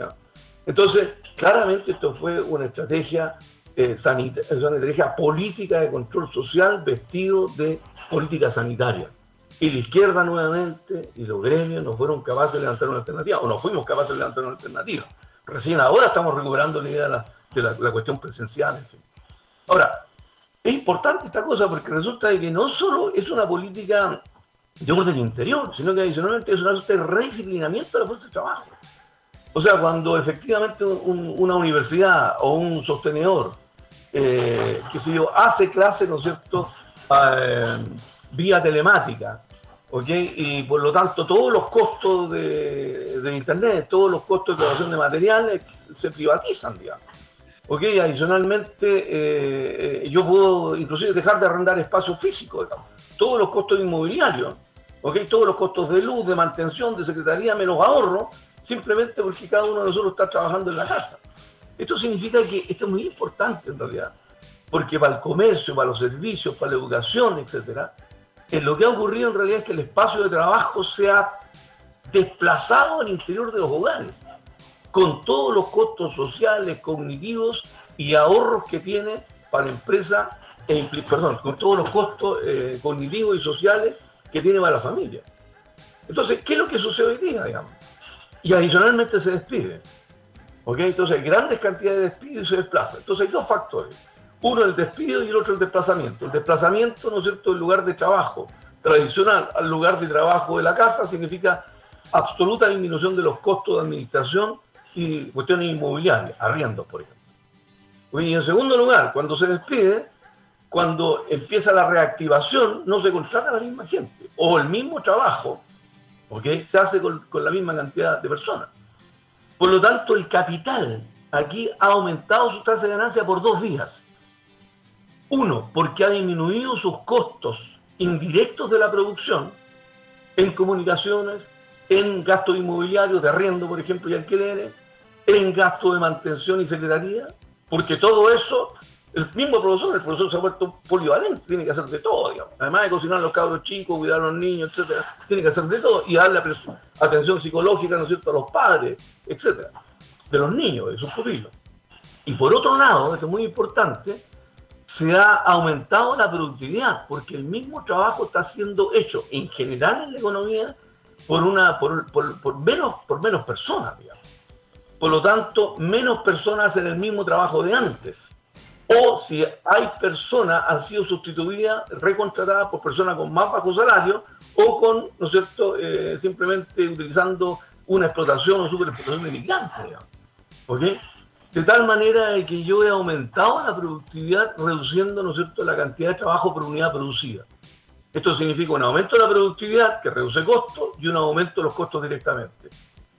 Entonces, claramente esto fue una estrategia, eh, una estrategia política de control social vestido de política sanitaria. Y la izquierda nuevamente y los gremios no fueron capaces de levantar una alternativa, o no fuimos capaces de levantar una alternativa. Recién ahora estamos recuperando la idea de la, cuestión presencial. En. Ahora, es importante esta cosa porque resulta que no solo es una política de orden interior, sino que adicionalmente es una suerte de redisciplinamiento de la fuerza de trabajo. O sea, cuando efectivamente una universidad o un sostenedor, eh, que sé hace clase, ¿no es cierto?, eh, vía telemática, ¿ok? Y por lo tanto todos los costos de, de Internet, todos los costos de creación de materiales se privatizan, digamos. ¿ok? Adicionalmente, eh, yo puedo inclusive dejar de arrendar espacio físico, digamos. Todos los costos inmobiliarios, ¿ok? Todos los costos de luz, de mantención, de secretaría, menos ahorro, simplemente porque cada uno de nosotros está trabajando en la casa. Esto significa que esto es muy importante en realidad, porque para el comercio, para los servicios, para la educación, etcétera, eh, lo que ha ocurrido en realidad es que el espacio de trabajo se ha desplazado al interior de los hogares, con todos los costos sociales, cognitivos y ahorros que tiene para la empresa, e perdón, con todos los costos eh, cognitivos y sociales que tiene para la familia. Entonces, ¿qué es lo que sucede hoy día, digamos? y adicionalmente se despide. ¿Ok? Entonces hay grandes cantidades de despidos y se desplaza. Entonces hay dos factores. Uno el despido y el otro el desplazamiento. El desplazamiento, ¿no es cierto?, el lugar de trabajo tradicional al lugar de trabajo de la casa significa absoluta disminución de los costos de administración y cuestiones inmobiliarias, arriendos, por ejemplo. Y en segundo lugar, cuando se despide, cuando empieza la reactivación, no se contrata la misma gente. O el mismo trabajo se hace con, la misma cantidad de personas. Por lo tanto, el capital aquí ha aumentado su tasa de ganancia por dos vías. Uno, porque ha disminuido sus costos indirectos de la producción en comunicaciones, en gastos inmobiliarios, de arriendo, por ejemplo, y alquileres, en gastos de mantención y secretaría, porque todo eso el mismo profesor, el profesor se ha vuelto polivalente, tiene que hacer de todo, digamos. Además de cocinar a los cabros chicos, cuidar a los niños, etcétera, tiene que hacer de todo y darle atención psicológica, ¿no es cierto?, a los padres, etcétera, de los niños, de sus pupilos. Y por otro lado, esto es muy importante, se ha aumentado la productividad, porque el mismo trabajo está siendo hecho en general en la economía por, una, por, por menos, por menos personas, digamos. Por lo tanto, menos personas hacen el mismo trabajo de antes o si hay personas han sido sustituidas, recontratadas por personas con más bajo salario o con, ¿no es cierto?, eh, simplemente utilizando una explotación o superexplotación de migrantes, ¿ok? De tal manera que yo he aumentado la productividad reduciendo, ¿no es cierto?, la cantidad de trabajo por unidad producida. Esto significa un aumento de la productividad que reduce costos y un aumento de los costos directamente.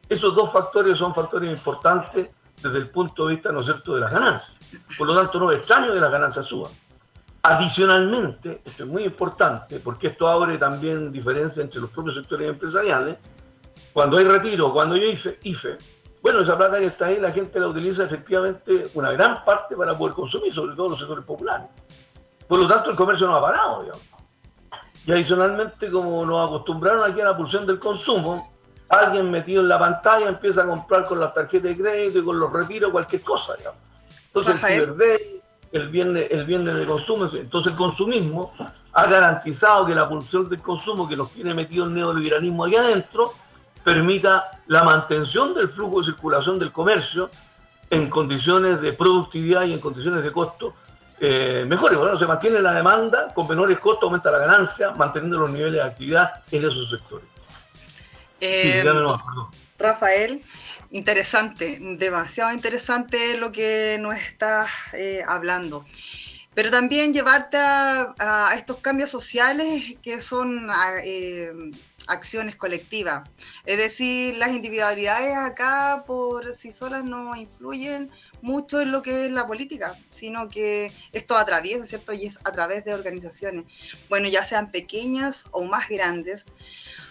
Esos dos factores son factores importantes desde el punto de vista, ¿no es cierto?, de las ganancias. Por lo tanto, no es extraño que las ganancias suban. Adicionalmente, esto es muy importante porque esto abre también diferencia entre los propios sectores empresariales. Cuando hay retiro, cuando hay IFE, IFE, bueno, esa plata que está ahí la gente la utiliza efectivamente una gran parte para poder consumir, sobre todo los sectores populares. Por lo tanto, el comercio no ha parado, digamos. Y adicionalmente, como nos acostumbraron aquí a la pulsión del consumo, alguien metido en la pantalla empieza a comprar con las tarjetas de crédito y con los retiros cualquier cosa, digamos. Entonces el Cyber el viernes, el viernes de consumo, entonces el consumismo ha garantizado que la pulsión del consumo que nos tiene metido el neoliberalismo ahí adentro permita la mantención del flujo de circulación del comercio en condiciones de productividad y en condiciones de costo eh, mejores. Bueno, se mantiene la demanda, con menores costos aumenta la ganancia, manteniendo los niveles de actividad en esos sectores. Eh, Rafael, interesante, demasiado interesante lo que nos estás eh, hablando. Pero también llevarte a, estos cambios sociales que son eh, acciones colectivas. Es decir, las individualidades acá por sí solas no influyen mucho en lo que es la política, sino que esto atraviesa, ¿cierto? Y es a través de organizaciones, bueno, ya sean pequeñas o más grandes,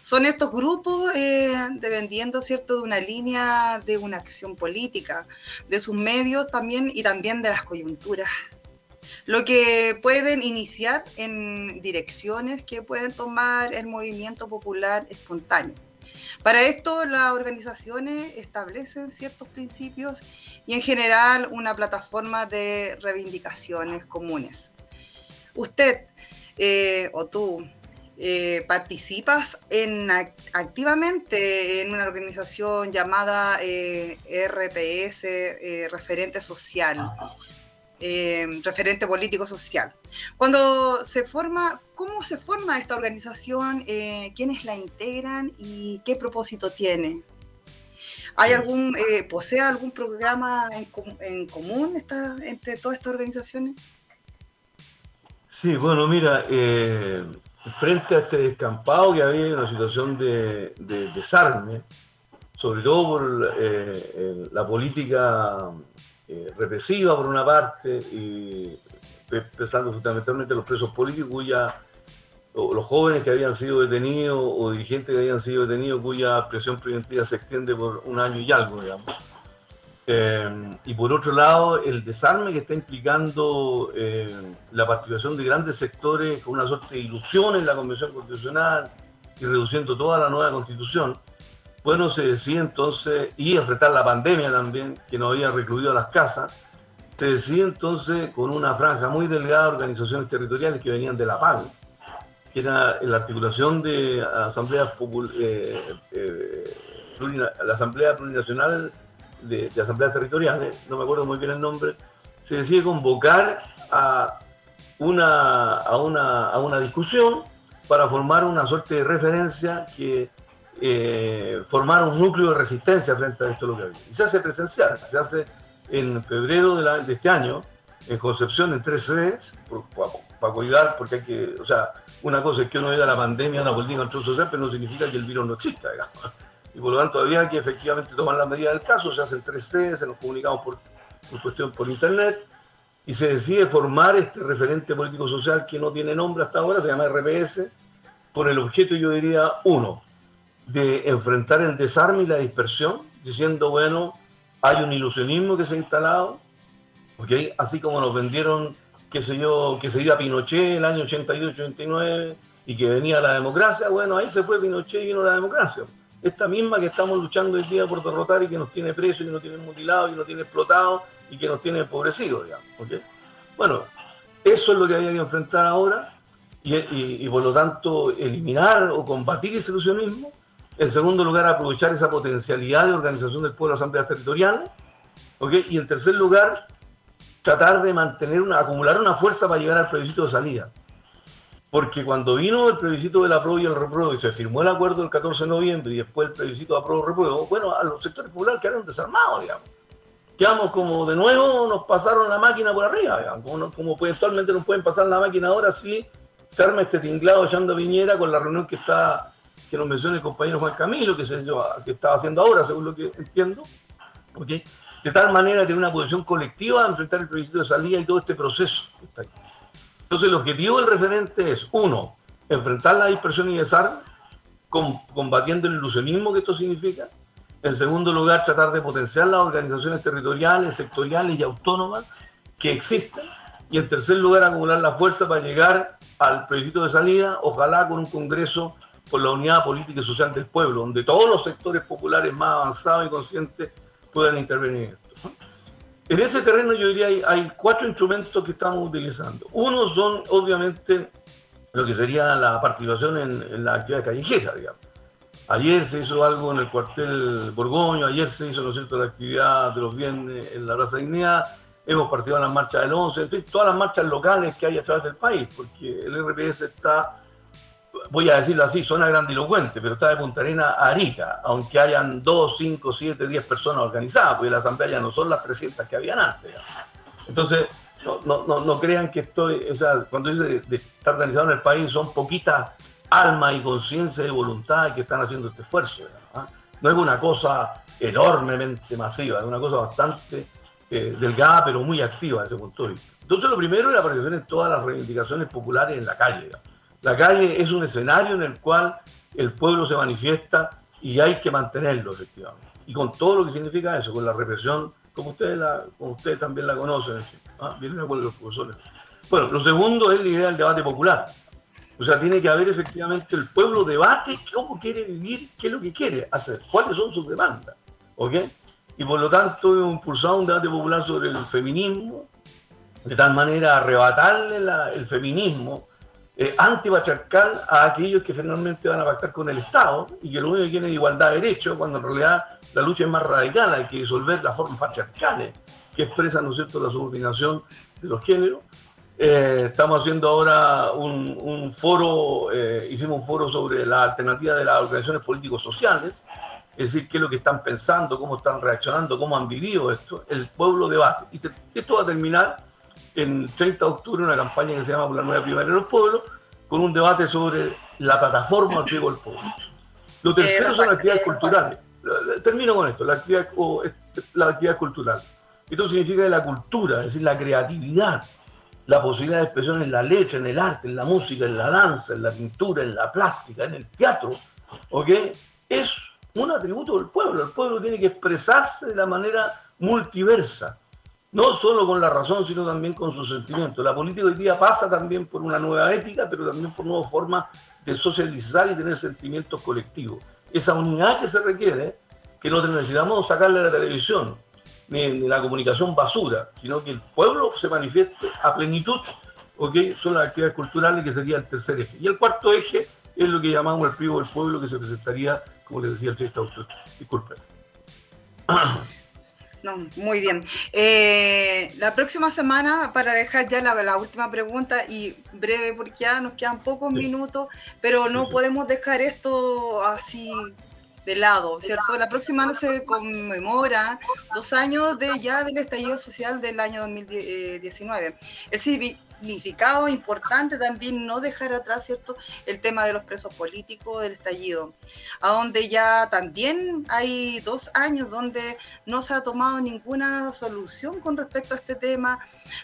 son estos grupos eh, dependiendo, ¿cierto?, de una línea de una acción política, de sus medios también y también de las coyunturas. Lo que pueden iniciar en direcciones que pueden tomar el movimiento popular espontáneo. Para esto, las organizaciones establecen ciertos principios y en general una plataforma de reivindicaciones comunes. Usted eh, o tú eh, participas en, activamente en una organización llamada eh, RPS, Referente Social. Referente político social. Cuando se forma, ¿cómo se forma esta organización? ¿Quiénes la integran y qué propósito tiene? ¿Hay algún, posee algún programa en, común esta, entre todas estas organizaciones? Sí, bueno, mira, eh, frente a este descampado que había una situación de, desarme, sobre todo por eh, la política eh, represiva por una parte, y pensando fundamentalmente en los presos políticos cuya, o los jóvenes que habían sido detenidos o dirigentes que habían sido detenidos cuya presión preventiva se extiende por un año y algo, digamos. Eh, y por otro lado, el desarme que está implicando eh, la participación de grandes sectores con una suerte de ilusión en la Convención Constitucional y reduciendo toda la nueva Constitución. Bueno, se decía entonces, y enfrentar la pandemia también, que nos había recluido a las casas, se decía entonces con una franja muy delgada de organizaciones territoriales que venían de la PAN, que era la articulación de asambleas eh, la Asamblea Plurinacional de, asambleas territoriales, no me acuerdo muy bien el nombre, se decide convocar a una, a una, a una discusión para formar una suerte de referencia que eh, formara un núcleo de resistencia frente a esto lo que había. Y se hace presencial, se hace en febrero de, este año, en Concepción, en tres sedes, para cuidar, porque hay que, o sea, una cosa es que uno vea la pandemia, una política control social, pero no significa que el virus no exista, digamos y por lo tanto había que efectivamente tomar la medida del caso, se hacen tres C, se nos comunicamos por, por cuestión por internet y se decide formar este referente político social que no tiene nombre hasta ahora, se llama RPS, con el objeto, yo diría, uno, de enfrentar el desarme y la dispersión, diciendo, bueno, hay un ilusionismo que se ha instalado, ¿okay? así como nos vendieron, qué sé yo, que se iba Pinochet el año 88-89 y que venía la democracia, bueno, ahí se fue Pinochet y vino la democracia esta misma que estamos luchando hoy día por derrotar y que nos tiene presos, y que nos tiene mutilados, y que nos tiene explotados y que nos tiene empobrecidos, digamos. Bueno, eso es lo que había que enfrentar ahora y, por lo tanto eliminar o combatir ese ilusionismo. En segundo lugar, aprovechar esa potencialidad de organización del pueblo de asambleas territoriales. Y en tercer lugar, tratar de mantener una, acumular una fuerza para llegar al plebiscito de salida. Porque cuando vino el plebiscito de la prueba y el repruebo y se firmó el acuerdo el 14 de noviembre y después el plebiscito de apruebo y repruebo, bueno, a los sectores populares quedaron desarmados, digamos. Quedamos como de nuevo, nos pasaron la máquina por arriba, digamos. Como, como actualmente nos pueden pasar la máquina ahora, sí se arma este tinglado echando Viñera con la reunión que está que nos menciona el compañero Juan Camilo, que, se, que estaba haciendo ahora, según lo que entiendo. ¿okay? De tal manera tener una posición colectiva de enfrentar el plebiscito de salida y todo este proceso que está aquí. Entonces el objetivo del referente es, uno, enfrentar la dispersión y desarme, combatiendo el ilusionismo que esto significa. En segundo lugar, tratar de potenciar las organizaciones territoriales, sectoriales y autónomas que existen. Y en tercer lugar, acumular la fuerza para llegar al plebiscito de salida, ojalá con un Congreso con la unidad política y social del pueblo, donde todos los sectores populares más avanzados y conscientes puedan intervenir. En ese terreno yo diría hay, hay cuatro instrumentos que estamos utilizando. Uno son obviamente lo que sería la participación en, la actividad callejera, digamos. Ayer se hizo algo en el cuartel Borgoño, ayer se hizo, ¿no cierto?, la actividad de los viernes en la Plaza Dignidad, hemos participado en las marchas del 11, en fin, todas las marchas locales que hay a través del país, porque el RPS está voy a decirlo así, suena grandilocuente, pero está de Punta Arena a Arica, aunque hayan 2, 5, 7, 10 personas organizadas, porque la asamblea ya no son las 300 que habían antes. Entonces, no, no, no, crean que estoy, o sea, cuando dice de, estar organizado en el país, son poquitas almas y conciencia y voluntad que están haciendo este esfuerzo. No es una cosa enormemente masiva, es una cosa bastante eh, delgada, pero muy activa desde ese punto. Entonces, lo primero es la aparición en todas las reivindicaciones populares en la calle. La calle es un escenario en el cual el pueblo se manifiesta y hay que mantenerlo, efectivamente. Y con todo lo que significa eso, con la represión, como ustedes, la, como ustedes también la conocen, ¿ah? vienen a los profesores. Bueno, lo segundo es la idea del debate popular. O sea, tiene que haber efectivamente el pueblo debate cómo quiere vivir, qué es lo que quiere hacer, cuáles son sus demandas. ¿Ok? Y por lo tanto hemos impulsado un debate popular sobre el feminismo, de tal manera arrebatarle el feminismo eh, antipatriarcal a aquellos que finalmente van a pactar con el Estado y que lo único que quieren es igualdad de derechos, cuando en realidad la lucha es más radical, hay que disolver las formas patriarcales que expresan, ¿no cierto?, la subordinación de los géneros. Eh, estamos haciendo ahora un, foro, eh, hicimos un foro sobre la alternativa de las organizaciones políticos sociales, es decir, qué es lo que están pensando, cómo están reaccionando, cómo han vivido esto. El pueblo debate. Y esto va a terminar en 30 de octubre una campaña que se llama La Nueva Primera de los Pueblos, con un debate sobre la plataforma al riego del pueblo. Lo tercero son las actividades culturales. Termino con esto, la actividad, la actividad cultural. Esto significa que la cultura, es decir, la creatividad, la posibilidad de expresión en la letra, en el arte, en la música, en la danza, en la pintura, en la plástica, en el teatro, ¿ok? Es un atributo del pueblo. El pueblo tiene que expresarse de la manera multiversa no solo con la razón, sino también con sus sentimientos. La política hoy día pasa también por una nueva ética, pero también por nuevas formas de socializar y tener sentimientos colectivos. Esa unidad que se requiere, que no necesitamos sacarle a la televisión, ni, la comunicación basura, sino que el pueblo se manifieste a plenitud, ¿ok? Son las actividades culturales que sería el tercer eje. Y el cuarto eje es lo que llamamos el privo del pueblo, que se presentaría, como les decía el 30 de Disculpen. No, muy bien. Eh, la próxima semana, para dejar ya la, última pregunta y breve, porque ya nos quedan pocos minutos, pero no podemos dejar esto así de lado, ¿cierto? La próxima semana se conmemora dos años de ya del estallido social del año 2019. El significado importante también no dejar atrás, ¿cierto?, el tema de los presos políticos, del estallido, a donde ya también hay dos años donde no se ha tomado ninguna solución con respecto a este tema,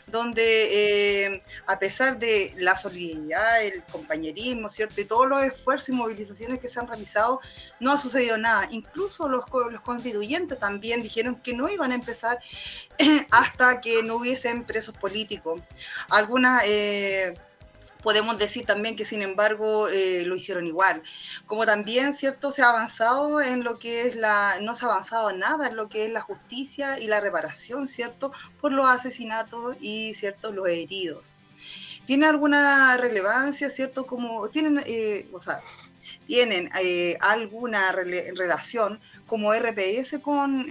donde eh, a pesar de la solidaridad, el compañerismo, ¿cierto? Y todos los esfuerzos y movilizaciones que se han realizado, no ha sucedido nada. Incluso los, los constituyentes también dijeron que no iban a empezar hasta que no hubiesen presos políticos. Algunas... Eh, podemos decir también que sin embargo eh, lo hicieron igual. Como también, ¿cierto? Se ha avanzado en lo que es la, no se ha avanzado nada en lo que es la justicia y la reparación, ¿cierto? Por los asesinatos y, ¿cierto? Los heridos. ¿Tiene alguna relevancia, ¿cierto? Como tienen, eh, o sea, tienen alguna relación como RPS con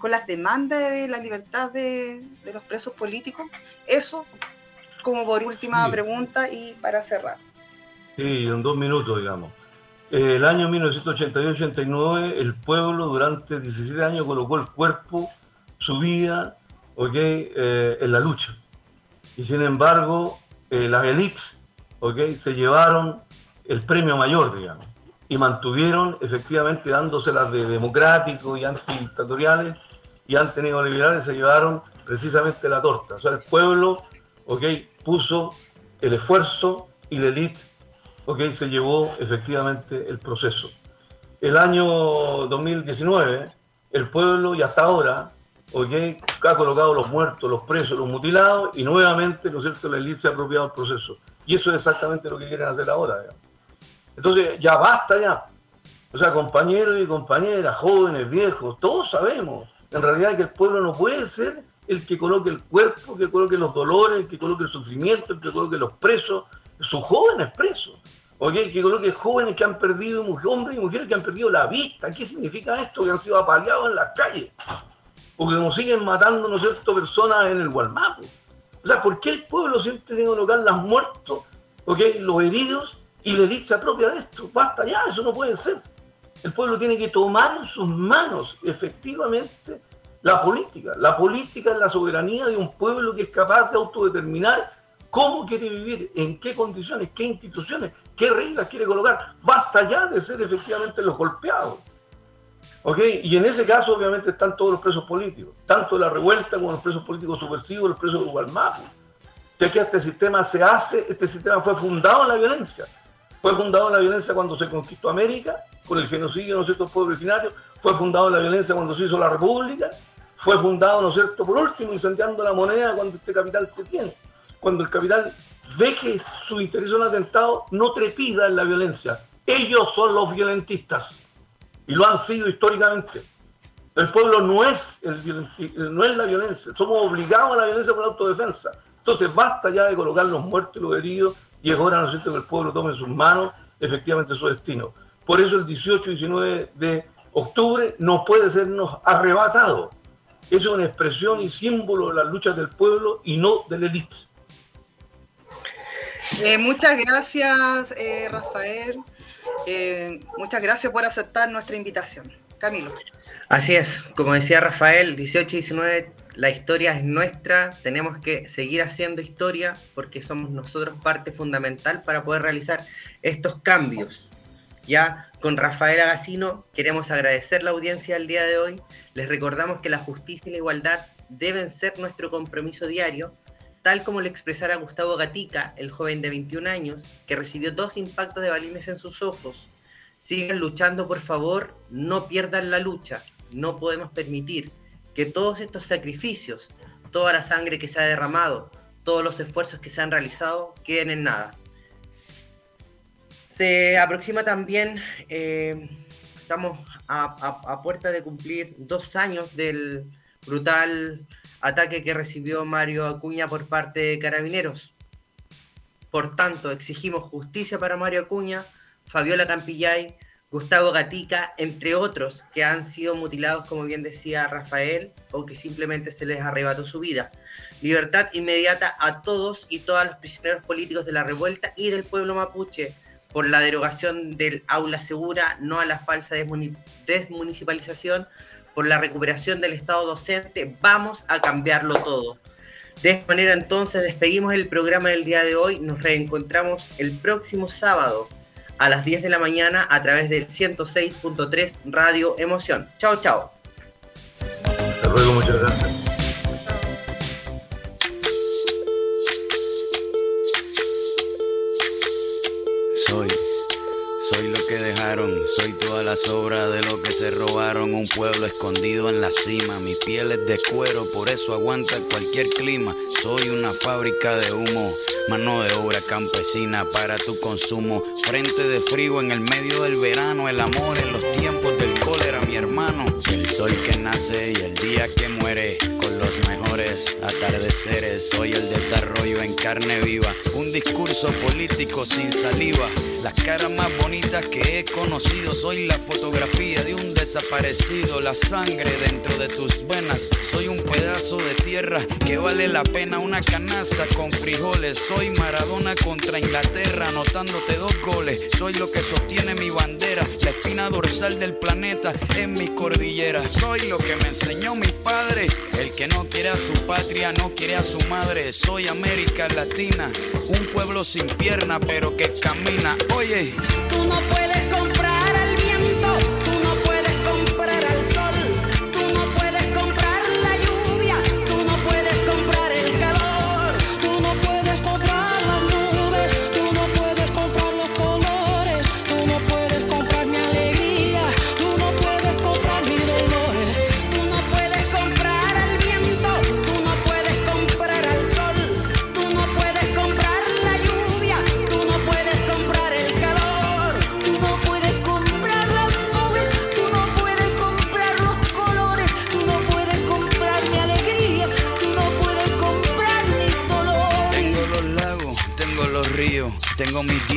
con las demandas de la libertad de, de, los presos políticos. Eso como por última pregunta y para cerrar. Sí, en dos minutos, digamos. El año 1988-89, el pueblo durante 17 años colocó el cuerpo, su vida, okay, eh, en la lucha. Y sin embargo, eh, las élites okay, se llevaron el premio mayor, digamos, y mantuvieron efectivamente dándoselas de democráticos y antidictatoriales y antineoliberales, se llevaron precisamente la torta. O sea, el pueblo ¿ok? Puso el esfuerzo y la élite, ¿ok? Se llevó efectivamente el proceso. El año 2019, el pueblo y hasta ahora, ¿ok? Ha colocado los muertos, los presos, los mutilados y nuevamente, ¿no es cierto?, la élite se ha apropiado del proceso. Y eso es exactamente lo que quieren hacer ahora. Entonces, ya basta ya. O sea, compañeros y compañeras, jóvenes, viejos, todos sabemos en realidad que el pueblo no puede ser el que coloque el cuerpo, que coloque los dolores, el que coloque el sufrimiento, el que coloque los presos, sus jóvenes presos, ¿okay? que coloque jóvenes que han perdido, hombres y mujeres que han perdido la vista. ¿Qué significa esto? Que han sido apaleados en las calles, porque nos siguen matando, ¿no es cierto?, personas en el Gualmapo. O sea, ¿por qué el pueblo siempre tiene que colocar las muertos, los heridos y la élite propia de esto? Basta ya, eso no puede ser. El pueblo tiene que tomar en sus manos, efectivamente, la política. La política es la soberanía de un pueblo que es capaz de autodeterminar cómo quiere vivir, en qué condiciones, qué instituciones, qué reglas quiere colocar. Basta ya de ser efectivamente los golpeados. ¿Ok? Y en ese caso, obviamente, están todos los presos políticos, tanto la revuelta como los presos políticos subversivos, los presos de Gualmapu. Ya que este sistema se hace, este sistema fue fundado en la violencia. Fue fundado la violencia cuando se conquistó América, con el genocidio de ciertos pueblos originarios. Fue fundado la violencia cuando se hizo la República fue fundado, ¿no es cierto?, por último, incendiando la moneda cuando este capital se tiene, cuando el capital ve que su interés es un atentado, no trepida en la violencia. Ellos son los violentistas y lo han sido históricamente. El pueblo no es, el, no es la violencia, somos obligados a la violencia por la autodefensa. Entonces basta ya de colocar los muertos y los heridos y es hora, ¿no es cierto?, que el pueblo tome en sus manos efectivamente su destino. Por eso el 18 y 19 de octubre no puede sernos arrebatado. Es una expresión y símbolo de las luchas del pueblo y no del élite. Eh, muchas gracias, eh, Rafael. Eh, muchas gracias por aceptar nuestra invitación. Camilo. Así es, como decía Rafael, 18 y 19, la historia es nuestra, tenemos que seguir haciendo historia porque somos nosotros parte fundamental para poder realizar estos cambios. Ya con Rafael Agacino queremos agradecer la audiencia del día de hoy, les recordamos que la justicia y la igualdad deben ser nuestro compromiso diario, tal como lo expresara Gustavo Gatica, el joven de 21 años, que recibió dos impactos de balines en sus ojos. Sigan luchando, por favor, no pierdan la lucha. No podemos permitir que todos estos sacrificios, toda la sangre que se ha derramado, todos los esfuerzos que se han realizado, queden en nada. Se aproxima también, eh, estamos a, a puerta de cumplir dos años del brutal ataque que recibió Mario Acuña por parte de Carabineros. Por tanto, exigimos justicia para Mario Acuña, Fabiola Campillay, Gustavo Gatica, entre otros que han sido mutilados, como bien decía Rafael, o que simplemente se les arrebató su vida. Libertad inmediata a todos y todas los prisioneros políticos de la revuelta y del pueblo mapuche por la derogación del aula segura, no a la falsa desmunicipalización, por la recuperación del Estado docente, vamos a cambiarlo todo. De esta manera entonces despedimos el programa del día de hoy, nos reencontramos el próximo sábado a las 10 de la mañana a través del 106.3 Radio Emoción. Chao, chao. Hasta luego, muchas gracias. Soy toda la sobra de lo que se robaron. Un pueblo escondido en la cima, mi piel es de cuero, por eso aguanta cualquier clima. Soy una fábrica de humo, mano de obra campesina para tu consumo. Frente de frío en el medio del verano, el amor en los tiempos del cólera, mi hermano. El sol que nace y el día que muere, con los mejores atardeceres. Soy el desarrollo en carne viva, un discurso político sin saliva. Las caras más bonitas que he conocido, soy la fotografía de un desaparecido, la sangre dentro de tus venas. Soy un pedazo de tierra que vale la pena una canasta con frijoles. Soy Maradona contra Inglaterra, anotándote dos goles. Soy lo que sostiene mi bandera, la espina dorsal del planeta en mi cordillera. Soy lo que me enseñó mi padre, el que no quiere a su patria, no quiere a su madre. Soy América Latina, un pueblo sin pierna pero que camina. Oye, Tú no puedes comprar